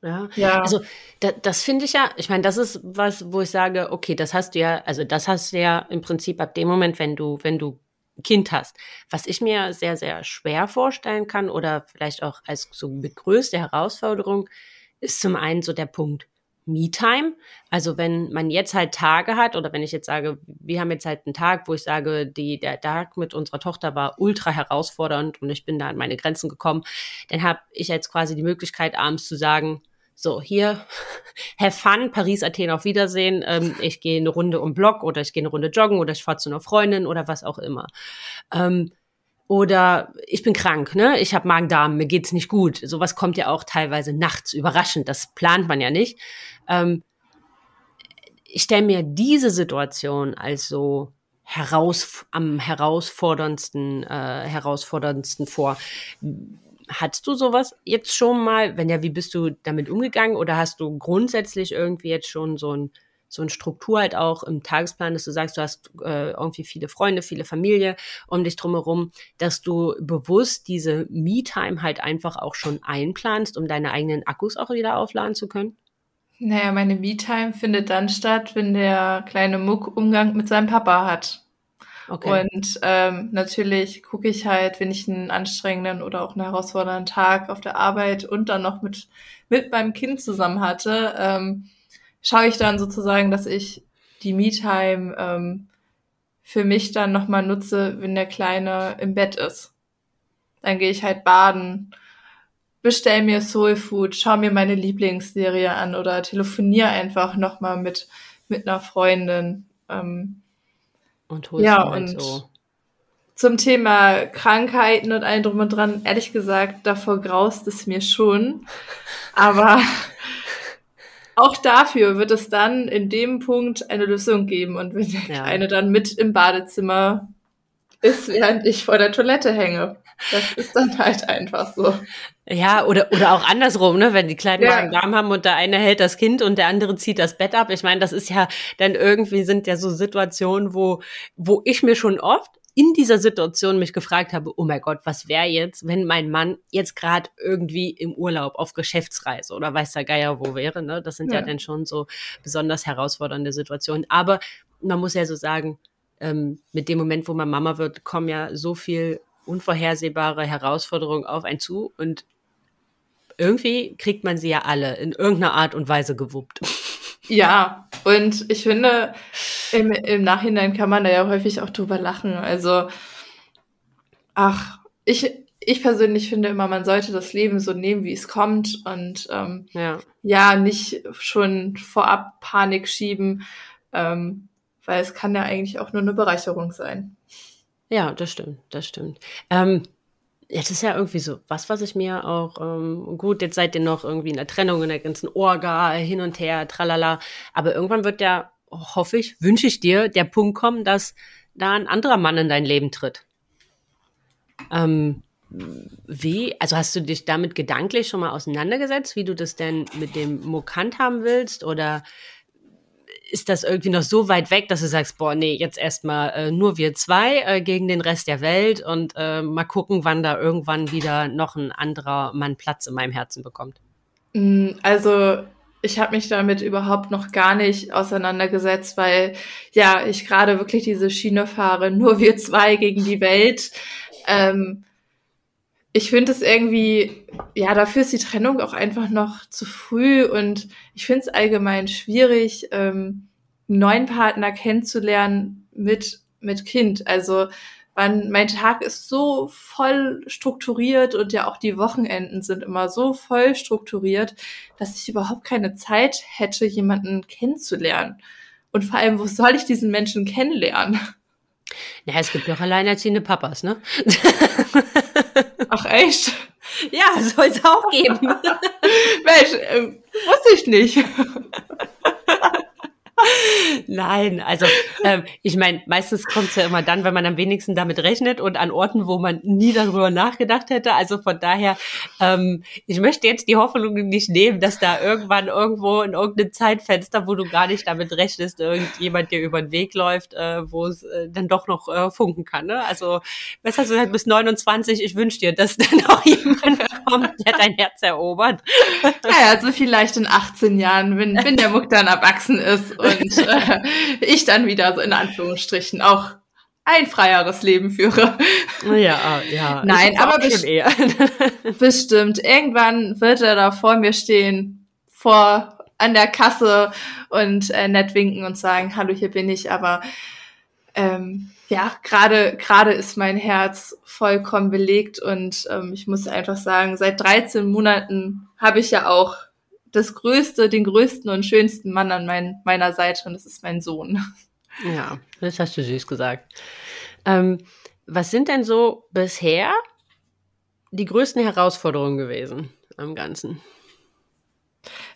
Ja. ja, Also da, das finde ich ja, ich meine, das ist was, wo ich sage, okay, das hast du ja, also das hast du ja im Prinzip ab dem Moment, wenn du, wenn du ein Kind hast. Was ich mir sehr, sehr schwer vorstellen kann oder vielleicht auch als so mit größte Herausforderung, ist zum einen so der Punkt Me-Time. Also wenn man jetzt halt Tage hat oder wenn ich jetzt sage, wir haben jetzt halt einen Tag, wo ich sage, die, der Tag mit unserer Tochter war ultra herausfordernd und ich bin da an meine Grenzen gekommen, dann habe ich jetzt quasi die Möglichkeit, abends zu sagen, so, hier, have fun, Paris, Athen, auf Wiedersehen. Ähm, ich gehe eine Runde um Block oder ich gehe eine Runde joggen oder ich fahre zu einer Freundin oder was auch immer. Ähm, oder ich bin krank, ne? Ich habe Magen-Darm, mir geht's nicht gut. Sowas kommt ja auch teilweise nachts überraschend. Das plant man ja nicht. Ähm, ich stelle mir diese Situation als so heraus, am herausforderndsten, äh, herausforderndsten vor. Hattest du sowas jetzt schon mal? Wenn ja, wie bist du damit umgegangen? Oder hast du grundsätzlich irgendwie jetzt schon so ein so eine Struktur halt auch im Tagesplan, dass du sagst, du hast äh, irgendwie viele Freunde, viele Familie um dich drumherum, dass du bewusst diese Me-Time halt einfach auch schon einplanst, um deine eigenen Akkus auch wieder aufladen zu können? naja, meine Me-Time findet dann statt, wenn der kleine Muck Umgang mit seinem Papa hat. Okay. Und ähm, natürlich gucke ich halt, wenn ich einen anstrengenden oder auch einen herausfordernden Tag auf der Arbeit und dann noch mit, mit meinem Kind zusammen hatte, ähm, schaue ich dann sozusagen, dass ich die Me-Time ähm, für mich dann nochmal nutze, wenn der Kleine im Bett ist. Dann gehe ich halt baden, bestell mir Soul Food, schau mir meine Lieblingsserie an oder telefoniere einfach nochmal mit, mit einer Freundin. Ähm, und holst ja, halt und so. zum Thema Krankheiten und allem drum und dran, ehrlich gesagt, davor graust es mir schon. Aber auch dafür wird es dann in dem Punkt eine Lösung geben. Und wenn der Ja. Kleine dann mit im Badezimmer ist, während ich vor der Toilette hänge. Das ist dann halt einfach so. Ja, oder, oder auch andersrum, ne? Wenn die kleinen Ja. Magen-Darm haben und der eine hält das Kind und der andere zieht das Bett ab. Ich meine, das ist ja dann irgendwie sind ja so Situationen, wo, wo ich mir schon oft in dieser Situation mich gefragt habe, oh mein Gott, was wäre jetzt, wenn mein Mann jetzt gerade irgendwie im Urlaub auf Geschäftsreise oder weiß der Geier wo wäre, ne? Das sind ja, Ja. dann schon so besonders herausfordernde Situationen. Aber man muss ja so sagen, ähm, mit dem Moment, wo man Mama wird, kommen ja so viel unvorhersehbare Herausforderungen auf einen zu und irgendwie kriegt man sie ja alle in irgendeiner Art und Weise gewuppt. Ja, und ich finde, im, im Nachhinein kann man da ja häufig auch drüber lachen. Also, ach, ich, ich persönlich finde immer, man sollte das Leben so nehmen, wie es kommt und ähm, Ja. ja, nicht schon vorab Panik schieben, ähm, weil es kann ja eigentlich auch nur eine Bereicherung sein. Ja, das stimmt, das stimmt. Ähm, jetzt ist ja irgendwie so, was, was ich mir auch, ähm, gut, jetzt seid ihr noch irgendwie in der Trennung, in der ganzen Orga, hin und her, tralala, aber irgendwann wird ja, hoffe ich, wünsche ich dir, der Punkt kommen, dass da ein anderer Mann in dein Leben tritt. Ähm, wie, also hast du dich damit gedanklich schon mal auseinandergesetzt, wie du das denn mit dem Muck handhaben willst? Oder ist das irgendwie noch so weit weg, dass du sagst, boah, nee, jetzt erstmal äh, nur wir zwei äh, gegen den Rest der Welt und äh, mal gucken, wann da irgendwann wieder noch ein anderer Mann Platz in meinem Herzen bekommt? Mm, also ich habe mich damit überhaupt noch gar nicht auseinandergesetzt, weil ja, ich gerade wirklich diese Schiene fahre, nur wir zwei gegen die Welt. Ähm, ich finde es irgendwie, ja, dafür ist die Trennung auch einfach noch zu früh und ich finde es allgemein schwierig, ähm, einen neuen Partner kennenzulernen mit, mit Kind. Also wann, mein Tag ist so voll strukturiert und ja auch die Wochenenden sind immer so voll strukturiert, dass ich überhaupt keine Zeit hätte, jemanden kennenzulernen. Und vor allem, wo soll ich diesen Menschen kennenlernen? Ja, es gibt doch alleinerziehende Papas, ne? Ach echt? Ja, soll es auch geben. Mensch, äh, wusste ich nicht. Nein, also ähm, ich meine, meistens kommt es ja immer dann, wenn man am wenigsten damit rechnet und an Orten, wo man nie darüber nachgedacht hätte. Also von daher, ähm, ich möchte jetzt die Hoffnung nicht nehmen, dass da irgendwann irgendwo in irgendeinem Zeitfenster, wo du gar nicht damit rechnest, irgendjemand dir über den Weg läuft, äh, wo es äh, dann doch noch äh, funken kann. Ne? Also hast du halt bis 29? Ich wünsche dir, dass dann auch jemand kommt, der dein Herz erobert. Naja, also vielleicht in 18 Jahren, wenn, wenn der Muck dann erwachsen ist und äh, ich dann wieder so in Anführungsstrichen auch ein freieres Leben führe. Ja, ja. Nein, aber best bestimmt. Irgendwann wird er da vor mir stehen, vor an der Kasse und äh, nett winken und sagen, hallo, hier bin ich. Aber ähm, ja, gerade gerade ist mein Herz vollkommen belegt und ähm, ich muss einfach sagen, seit 13 Monaten habe ich ja auch das größte, den größten und schönsten Mann an mein, meiner Seite und das ist mein Sohn. Ja, das hast du süß gesagt. Ähm, was sind denn so bisher die größten Herausforderungen gewesen am Ganzen?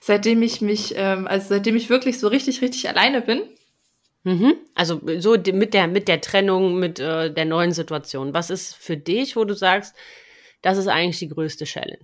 Seitdem ich mich, ähm, also seitdem ich wirklich so richtig, richtig alleine bin. Mhm. Also so mit der, mit der Trennung, mit äh, der neuen Situation. Was ist für dich, wo du sagst, das ist eigentlich die größte Challenge?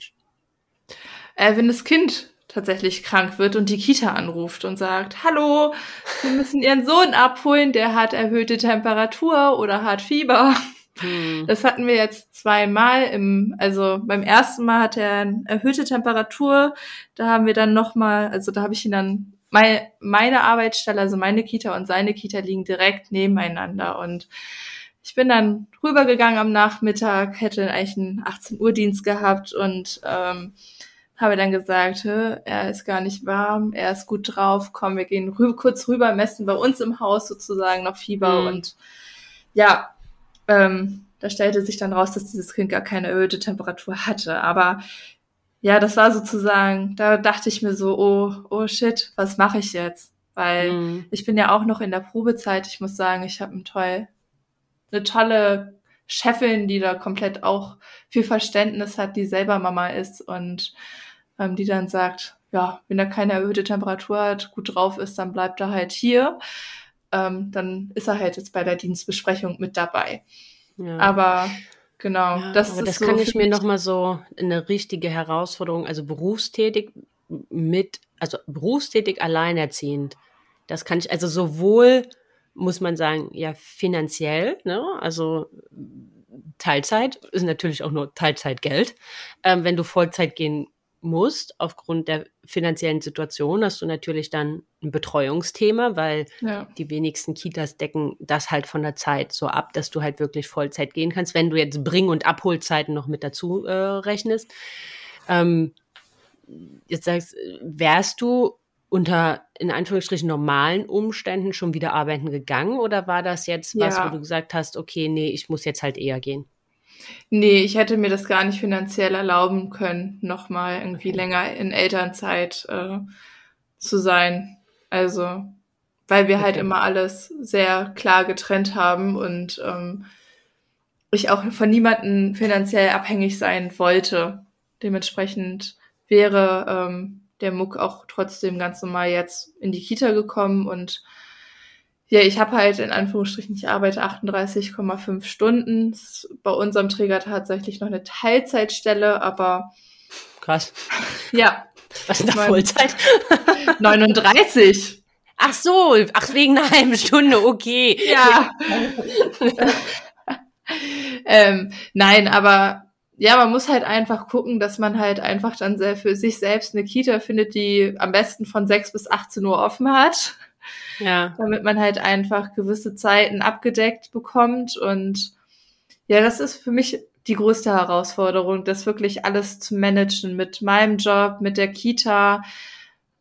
Äh, wenn das Kind tatsächlich krank wird und die Kita anruft und sagt, hallo, wir müssen Ihren Sohn abholen, der hat erhöhte Temperatur oder hat Fieber. Hm. Das hatten wir jetzt zweimal im, also beim ersten Mal hat er eine erhöhte Temperatur, da haben wir dann nochmal, also da habe ich ihn dann, meine, meine Arbeitsstelle, also meine Kita und seine Kita liegen direkt nebeneinander und ich bin dann rübergegangen am Nachmittag, hätte eigentlich einen 18 Uhr Dienst gehabt und ähm, habe dann gesagt, er ist gar nicht warm, er ist gut drauf, komm, wir gehen rü kurz rüber, messen bei uns im Haus sozusagen noch Fieber mhm. und ja, ähm, da stellte sich dann raus, dass dieses Kind gar keine erhöhte Temperatur hatte. Aber ja, das war sozusagen, da dachte ich mir so, oh, oh shit, was mache ich jetzt? Weil mhm. ich bin ja auch noch in der Probezeit. Ich muss sagen, ich habe ein toll, eine tolle Chefin, die da komplett auch viel Verständnis hat, die selber Mama ist und ähm, die dann sagt, ja, wenn er keine erhöhte Temperatur hat, gut drauf ist, dann bleibt er halt hier. Ähm, dann ist er halt jetzt bei der Dienstbesprechung mit dabei. Ja. Aber genau, ja, das aber ist das so kann ich mir noch mal so eine richtige Herausforderung, also berufstätig mit, also berufstätig alleinerziehend. Das kann ich also sowohl muss man sagen, ja finanziell, ne? Also Teilzeit ist natürlich auch nur Teilzeitgeld. Ähm, wenn du Vollzeit gehen musst, aufgrund der finanziellen Situation, hast du natürlich dann ein Betreuungsthema, weil ja. die wenigsten Kitas decken das halt von der Zeit so ab, dass du halt wirklich Vollzeit gehen kannst, wenn du jetzt Bring- und Abholzeiten noch mit dazu äh, rechnest. Ähm, jetzt sagst, wärst du unter in Anführungsstrichen normalen Umständen schon wieder arbeiten gegangen oder war das jetzt was, ja. wo du gesagt hast, okay, nee, ich muss jetzt halt eher gehen? Nee, ich hätte mir das gar nicht finanziell erlauben können, nochmal irgendwie länger in Elternzeit äh, zu sein. Also, weil wir halt okay. halt immer alles sehr klar getrennt haben und ähm, ich auch von niemandem finanziell abhängig sein wollte. Dementsprechend wäre ähm, der Muck auch trotzdem ganz normal jetzt in die Kita gekommen und Ja, ich habe halt in Anführungsstrichen, ich arbeite 38,5 Stunden. Ist bei unserem Träger tatsächlich noch eine Teilzeitstelle, aber Krass. ja. Was ist da mein- Vollzeit? 39. Ach so, ach wegen einer halben Stunde, okay. Ja. ähm, nein, aber ja, man muss halt einfach gucken, dass man halt einfach dann sehr für sich selbst eine Kita findet, die am besten von 6 bis 18 Uhr offen hat, Ja, damit man halt einfach gewisse Zeiten abgedeckt bekommt. Und ja, das ist für mich die größte Herausforderung, das wirklich alles zu managen mit meinem Job, mit der Kita.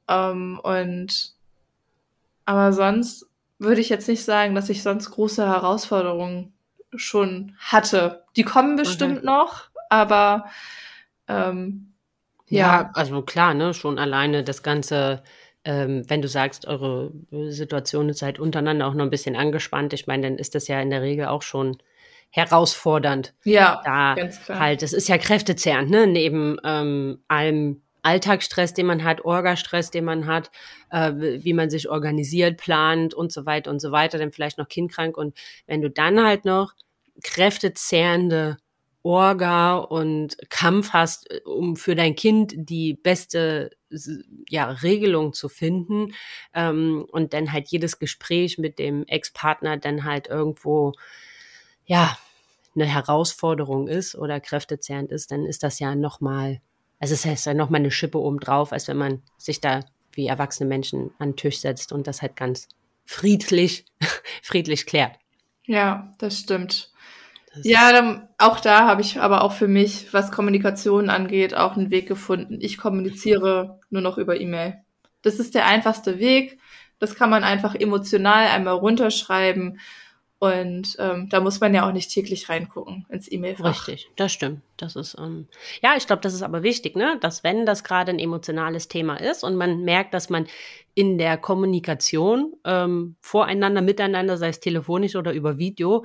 Ähm, und aber sonst würde ich jetzt nicht sagen, dass ich sonst große Herausforderungen schon hatte. Die kommen bestimmt noch, aber ähm, ja, ja, also klar, ne, schon alleine das Ganze, ähm, wenn du sagst, eure Situation ist halt untereinander auch noch ein bisschen angespannt, ich meine, dann ist das ja in der Regel auch schon herausfordernd. ja, Da ganz klar. halt, es ist ja kräftezehrend, ne? Neben ähm, allem Alltagsstress, den man hat, Orgastress, den man hat, äh, wie man sich organisiert, plant und so weiter und so weiter, dann vielleicht noch kindkrank. Und wenn du dann halt noch kräftezehrende Orga und Kampf hast, äh, um für dein Kind die beste ja, Regelung zu finden ähm, und dann halt jedes Gespräch mit dem Ex-Partner dann halt irgendwo ja eine Herausforderung ist oder kräftezehrend ist, dann ist das ja nochmal, also es ist ja nochmal eine Schippe obendrauf, als wenn man sich da wie erwachsene Menschen an den Tisch setzt und das halt ganz friedlich, friedlich klärt. Ja, das stimmt. Das Ja, dann, auch da habe ich aber auch für mich, was Kommunikation angeht, auch einen Weg gefunden. Ich kommuniziere nur noch über E-Mail. Das ist der einfachste Weg. Das kann man einfach emotional einmal runterschreiben. Und ähm, da muss man ja auch nicht täglich reingucken ins E-Mail-Fach. Richtig, das stimmt. Das ist, ähm, ja, ich glaube, das ist aber wichtig, ne? Dass wenn das gerade ein emotionales Thema ist und man merkt, dass man in der Kommunikation ähm, voreinander, miteinander, sei es telefonisch oder über Video,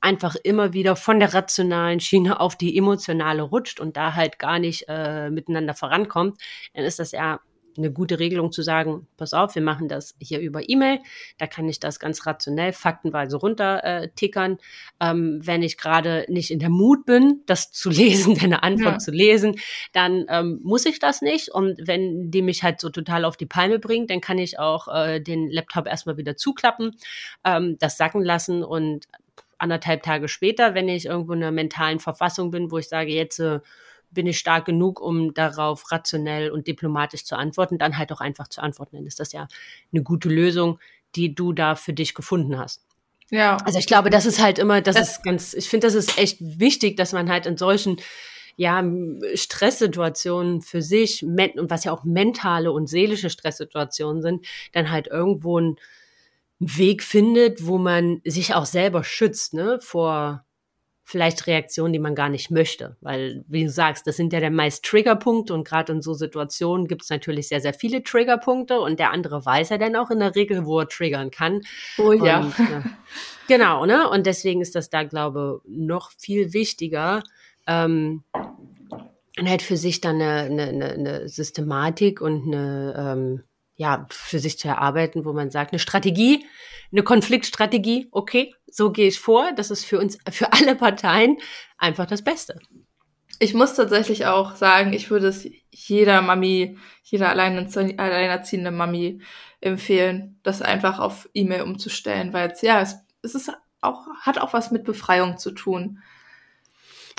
einfach immer wieder von der rationalen Schiene auf die emotionale rutscht und da halt gar nicht äh, miteinander vorankommt, dann ist das ja eine gute Regelung zu sagen, pass auf, wir machen das hier über E-Mail, da kann ich das ganz rationell, faktenweise runter äh, tickern. Ähm, wenn ich gerade nicht in der Mut bin, das zu lesen, deine Antwort Ja. zu lesen, dann ähm, muss ich das nicht. Und wenn die mich halt so total auf die Palme bringt, dann kann ich auch äh, den Laptop erstmal wieder zuklappen, ähm, das sacken lassen und anderthalb Tage später, wenn ich irgendwo in einer mentalen Verfassung bin, wo ich sage, jetzt äh, bin ich stark genug, um darauf rationell und diplomatisch zu antworten, dann halt auch einfach zu antworten. Dann ist das ja eine gute Lösung, die du da für dich gefunden hast. Ja, Also ich glaube, das ist halt immer, das, Das- ist ganz, ich finde, das ist echt wichtig, dass man halt in solchen ja, Stresssituationen für sich, und was ja auch mentale und seelische Stresssituationen sind, dann halt irgendwo einen Weg findet, wo man sich auch selber schützt, ne, vor vielleicht Reaktionen, die man gar nicht möchte. Weil, wie du sagst, das sind ja der meist Triggerpunkte und gerade in so Situationen gibt es natürlich sehr, sehr viele Triggerpunkte und der andere weiß ja dann auch in der Regel, wo er triggern kann. oh ja. Und, äh, genau, ne? Und deswegen ist das da, glaube noch viel wichtiger, ähm, und halt für sich dann eine, eine, eine, eine Systematik und eine, ähm, ja, für sich zu erarbeiten, wo man sagt, eine Strategie, eine Konfliktstrategie, okay, so gehe ich vor, das ist für uns, für alle Parteien einfach das Beste. Ich muss tatsächlich auch sagen, ich würde es jeder Mami, jeder alleinerzie- alleinerziehende Mami empfehlen, das einfach auf E-Mail umzustellen, weil es, ja, es, es ist auch, hat auch was mit Befreiung zu tun.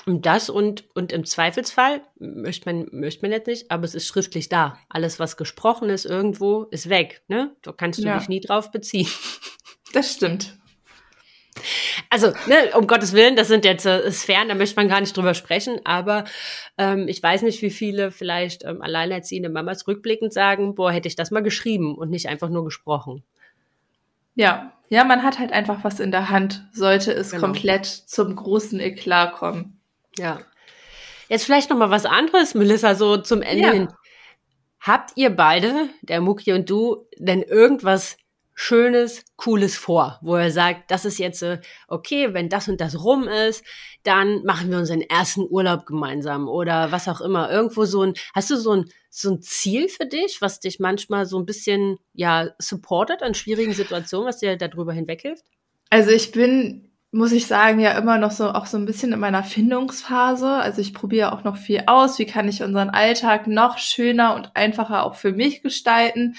Und das und, und im Zweifelsfall möchte man, möchte man jetzt nicht, aber es ist schriftlich da. Alles, was gesprochen ist irgendwo, ist weg, ne? Da kannst du Ja. dich nie drauf beziehen. Das stimmt. Also, ne, um Gottes Willen, das sind jetzt äh, Sphären, da möchte man gar nicht drüber sprechen, aber ähm, ich weiß nicht, wie viele vielleicht ähm, alleinerziehende Mamas rückblickend sagen, boah, hätte ich das mal geschrieben und nicht einfach nur gesprochen. Ja, ja, man hat halt einfach was in der Hand, sollte es Genau. komplett zum großen Eklat kommen. Ja. Jetzt vielleicht noch mal was anderes, Melissa, so zum Ende Ja. hin. Habt ihr beide, der Muki und du, denn irgendwas Schönes, Cooles vor, wo er sagt, das ist jetzt äh, okay, wenn das und das rum ist, dann machen wir unseren ersten Urlaub gemeinsam oder was auch immer. Irgendwo so ein, hast du so ein, so ein Ziel für dich, was dich manchmal so ein bisschen, ja, supportet an schwierigen Situationen, was dir darüber hinweghilft? Also ich bin, muss ich sagen, ja immer noch so, auch so ein bisschen in meiner Findungsphase. Also ich probiere auch noch viel aus. Wie kann ich unseren Alltag noch schöner und einfacher auch für mich gestalten?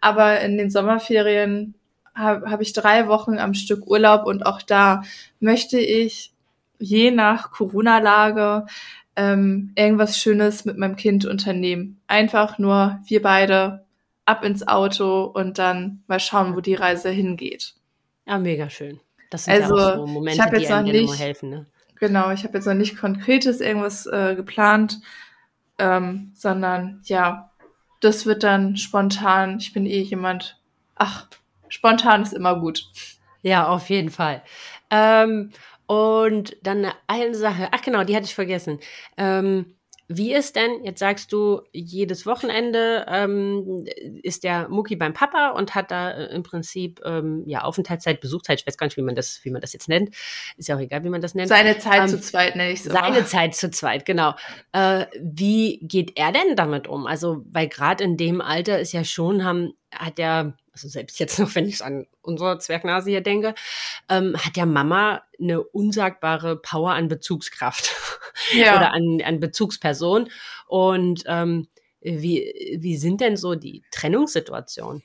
Aber in den Sommerferien habe hab ich drei Wochen am Stück Urlaub und auch da möchte ich je nach Corona-Lage ähm, irgendwas Schönes mit meinem Kind unternehmen. Einfach nur wir beide ab ins Auto und dann mal schauen, wo die Reise hingeht. Ja, mega schön. Das sind Also, ja so ich Momente, habe die jetzt noch einem immer nicht, helfen. Ne? genau, ich habe jetzt noch nicht konkretes irgendwas äh, geplant, ähm, sondern ja, das wird dann spontan. Ich bin eh jemand, ach, spontan ist immer gut. Ja, auf jeden Fall. Ähm, und dann eine Sache, ach genau, die hatte ich vergessen. Ähm, wie ist denn, jetzt sagst du, jedes Wochenende ähm, ist der Mucki beim Papa und hat da äh, im Prinzip ähm, ja Aufenthaltszeit, Besuchszeit, ich weiß gar nicht, wie man das, wie man das jetzt nennt. Ist ja auch egal, wie man das nennt. Seine Zeit Ähm, zu zweit nenne ich es Seine. Zeit zu zweit, genau. Äh, wie geht er denn damit um? Also, weil gerade in dem Alter ist ja schon, haben, hat ja, also selbst jetzt noch, wenn ich an unsere Zwergnase hier denke, ähm, hat ja Mama eine unsagbare Power an Bezugskraft Ja. oder an, an Bezugsperson. Und ähm, wie, wie sind denn so die Trennungssituationen?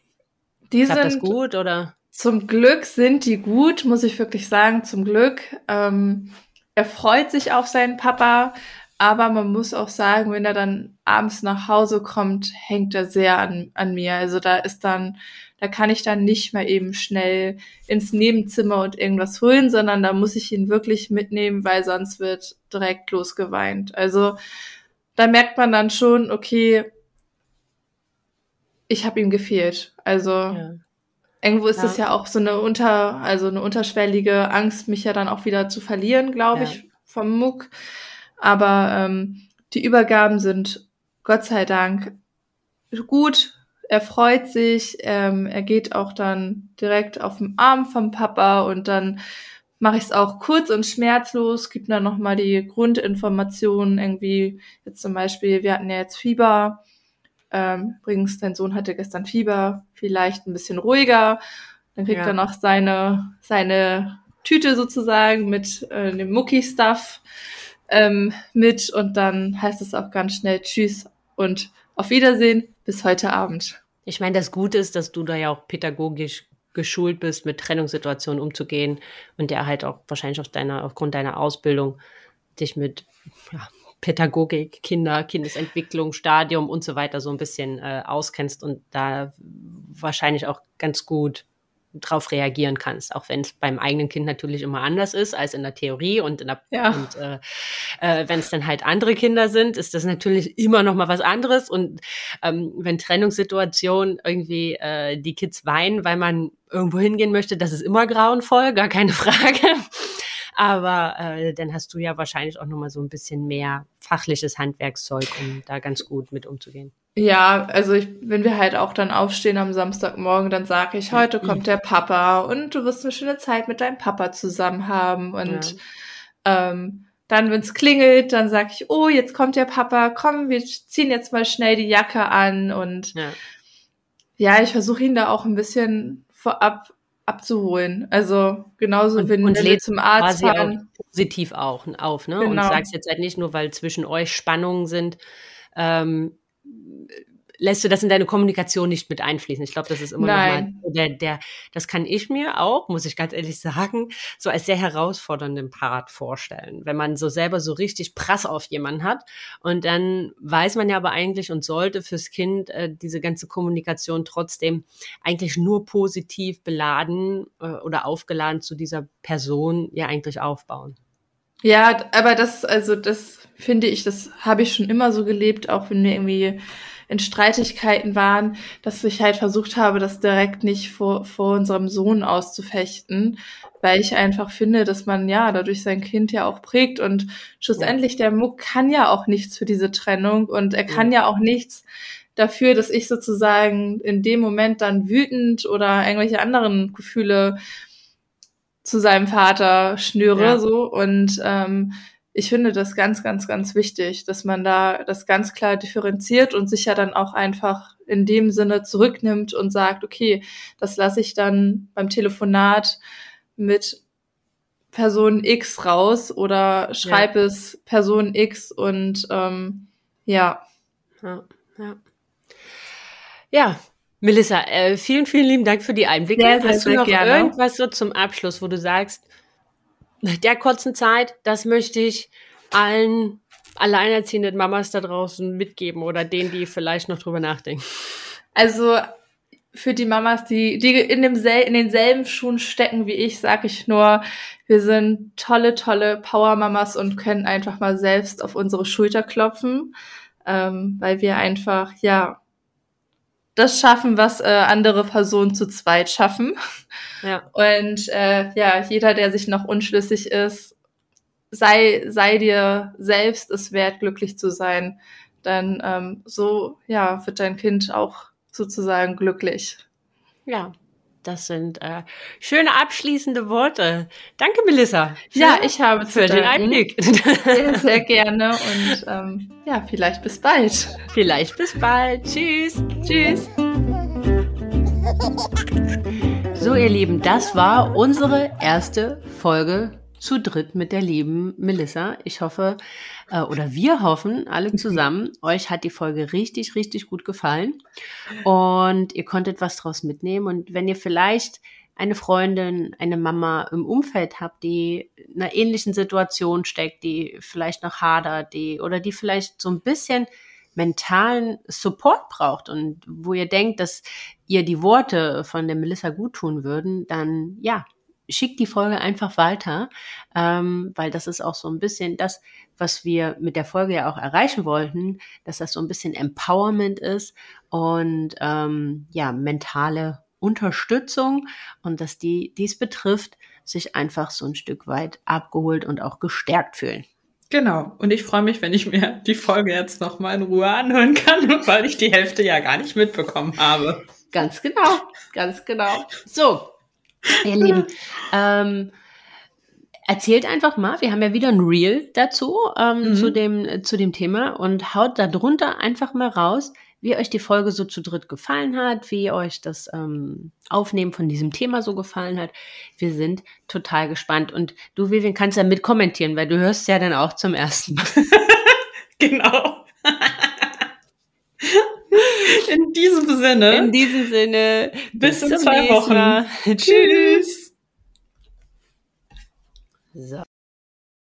Die Klappt das sind gut oder? Zum Glück sind die gut, muss ich wirklich sagen, zum Glück. Ähm, er freut sich auf seinen Papa, aber man muss auch sagen, wenn er dann abends nach Hause kommt, hängt er sehr an, an mir. Also da ist dann, da kann ich dann nicht mehr eben schnell ins Nebenzimmer und irgendwas holen, sondern da muss ich ihn wirklich mitnehmen, weil sonst wird direkt losgeweint. Also da merkt man dann schon, okay, ich habe ihm gefehlt. Also Ja. Irgendwo ist Ja. es ja auch so eine unter, also eine unterschwellige Angst, mich ja dann auch wieder zu verlieren, glaube Ja. ich, vom Muck. Aber ähm, die Übergaben sind Gott sei Dank gut. Er freut sich, ähm, er geht auch dann direkt auf den Arm vom Papa und dann mache ich es auch kurz und schmerzlos, gibt dann nochmal die Grundinformationen, irgendwie jetzt zum Beispiel, wir hatten ja jetzt Fieber, ähm, übrigens, dein Sohn hatte gestern Fieber, vielleicht ein bisschen ruhiger. Dann kriegt Ja. er noch seine, seine Tüte sozusagen mit äh, dem Mucki-Stuff ähm, mit und dann heißt es auch ganz schnell Tschüss und auf Wiedersehen bis heute Abend. Ich meine, das Gute ist, dass du da ja auch pädagogisch geschult bist, mit Trennungssituationen umzugehen und der halt auch wahrscheinlich auf deiner, aufgrund deiner Ausbildung dich mit ja, Pädagogik, Kinder, Kindesentwicklung, Stadium und so weiter so ein bisschen äh, auskennst und da wahrscheinlich auch ganz gut drauf reagieren kannst, auch wenn es beim eigenen Kind natürlich immer anders ist als in der Theorie und in der Ja. und äh, äh, wenn es dann halt andere Kinder sind, ist das natürlich immer noch mal was anderes und ähm, wenn Trennungssituationen irgendwie äh, die Kids weinen, weil man irgendwo hingehen möchte, das ist immer grauenvoll, gar keine Frage. Aber äh, dann hast du ja wahrscheinlich auch noch mal so ein bisschen mehr fachliches Handwerkszeug, um da ganz gut mit umzugehen. Ja, also ich, wenn wir halt auch dann aufstehen am Samstagmorgen, dann sage ich, heute kommt der Papa und du wirst eine schöne Zeit mit deinem Papa zusammen haben. Und ähm, dann, wenn es klingelt, dann sage ich, oh, jetzt kommt der Papa, komm, wir ziehen jetzt mal schnell die Jacke an. Und Ja. ja, ich versuche ihn da auch ein bisschen vorab abzuholen. Also genauso, Und- wenn, und wir zum Arzt quasi auch fahren. positiv auch auf, ne? Und Genau. sagst jetzt halt nicht nur, weil zwischen euch Spannungen sind, ähm, lässt du das in deine Kommunikation nicht mit einfließen. Ich glaube, das ist immer Nein. nochmal der, der, das kann ich mir auch, muss ich ganz ehrlich sagen, so als sehr herausfordernden Part vorstellen. Wenn man so selber so richtig Prass auf jemanden hat und dann weiß man ja aber eigentlich und sollte fürs Kind äh, diese ganze Kommunikation trotzdem eigentlich nur positiv beladen äh, oder aufgeladen zu dieser Person ja eigentlich aufbauen. Ja, aber das, also das finde ich, das habe ich schon immer so gelebt, auch wenn wir irgendwie in Streitigkeiten waren, dass ich halt versucht habe, das direkt nicht vor, vor unserem Sohn auszufechten, weil ich einfach finde, dass man ja dadurch sein Kind ja auch prägt und schlussendlich der Muck kann ja auch nichts für diese Trennung und er kann ja. auch nichts dafür, dass ich sozusagen in dem Moment dann wütend oder irgendwelche anderen Gefühle zu seinem Vater schnüre, ja. so. Und ähm, ich finde das ganz, ganz, ganz wichtig, dass man da das ganz klar differenziert und sich ja dann auch einfach in dem Sinne zurücknimmt und sagt, okay, das lasse ich dann beim Telefonat mit Person X raus oder schreibe ja. es Person X und ähm, ja. Ja, ja. ja. Melissa, äh, vielen, vielen lieben Dank für die Einblicke. Sehr, sehr, Hast du noch gerne. irgendwas so zum Abschluss, wo du sagst, nach der kurzen Zeit, das möchte ich allen alleinerziehenden Mamas da draußen mitgeben oder denen, die vielleicht noch drüber nachdenken? Also für die Mamas, die, die in, dem sel in denselben Schuhen stecken wie ich, sage ich nur, wir sind tolle, tolle Power-Mamas und können einfach mal selbst auf unsere Schulter klopfen, ähm, weil wir einfach, ja, das schaffen, was äh, andere Personen zu zweit schaffen. Ja. Und äh, ja, jeder, der sich noch unschlüssig ist, sei, sei dir selbst es wert, glücklich zu sein. Dann ähm, so ja, wird dein Kind auch sozusagen glücklich. Ja, das sind äh, schöne abschließende Worte. Danke, Melissa. ja, ich habe für den Einblick. Sehr, sehr gerne und ähm, ja, vielleicht bis bald. Vielleicht bis bald. Tschüss. Tschüss. So, ihr Lieben, das war unsere erste Folge zu dritt mit der lieben Melissa. Ich hoffe, äh, oder wir hoffen, alle zusammen, euch hat die Folge richtig, richtig gut gefallen und ihr konntet was draus mitnehmen. Und wenn ihr vielleicht eine Freundin, eine Mama im Umfeld habt, die in einer ähnlichen Situation steckt, die vielleicht noch hadert, die oder die vielleicht so ein bisschen mentalen Support braucht und wo ihr denkt, dass ihr die Worte von der Melissa gut tun würden, dann ja, schickt die Folge einfach weiter, ähm, weil das ist auch so ein bisschen das, was wir mit der Folge ja auch erreichen wollten, dass das so ein bisschen Empowerment ist und ähm, ja, mentale Unterstützung und dass die, dies betrifft, sich einfach so ein Stück weit abgeholt und auch gestärkt fühlen. Genau. Und ich freue mich, wenn ich mir die Folge jetzt nochmal in Ruhe anhören kann, weil ich die Hälfte ja gar nicht mitbekommen habe. Ganz genau. Ganz genau. So, ihr Lieben, ähm, erzählt einfach mal, wir haben ja wieder ein Reel dazu, ähm, mhm. zu, dem, zu dem Thema und haut da drunter einfach mal raus, wie euch die Folge so zu dritt gefallen hat, wie euch das ähm, Aufnehmen von diesem Thema so gefallen hat. Wir sind total gespannt. Und du, Vivian, kannst ja mit kommentieren, weil du hörst ja dann auch zum ersten Mal. genau. In diesem Sinne. In diesem Sinne. Bis, bis in zwei Wochen. Tschüss. So.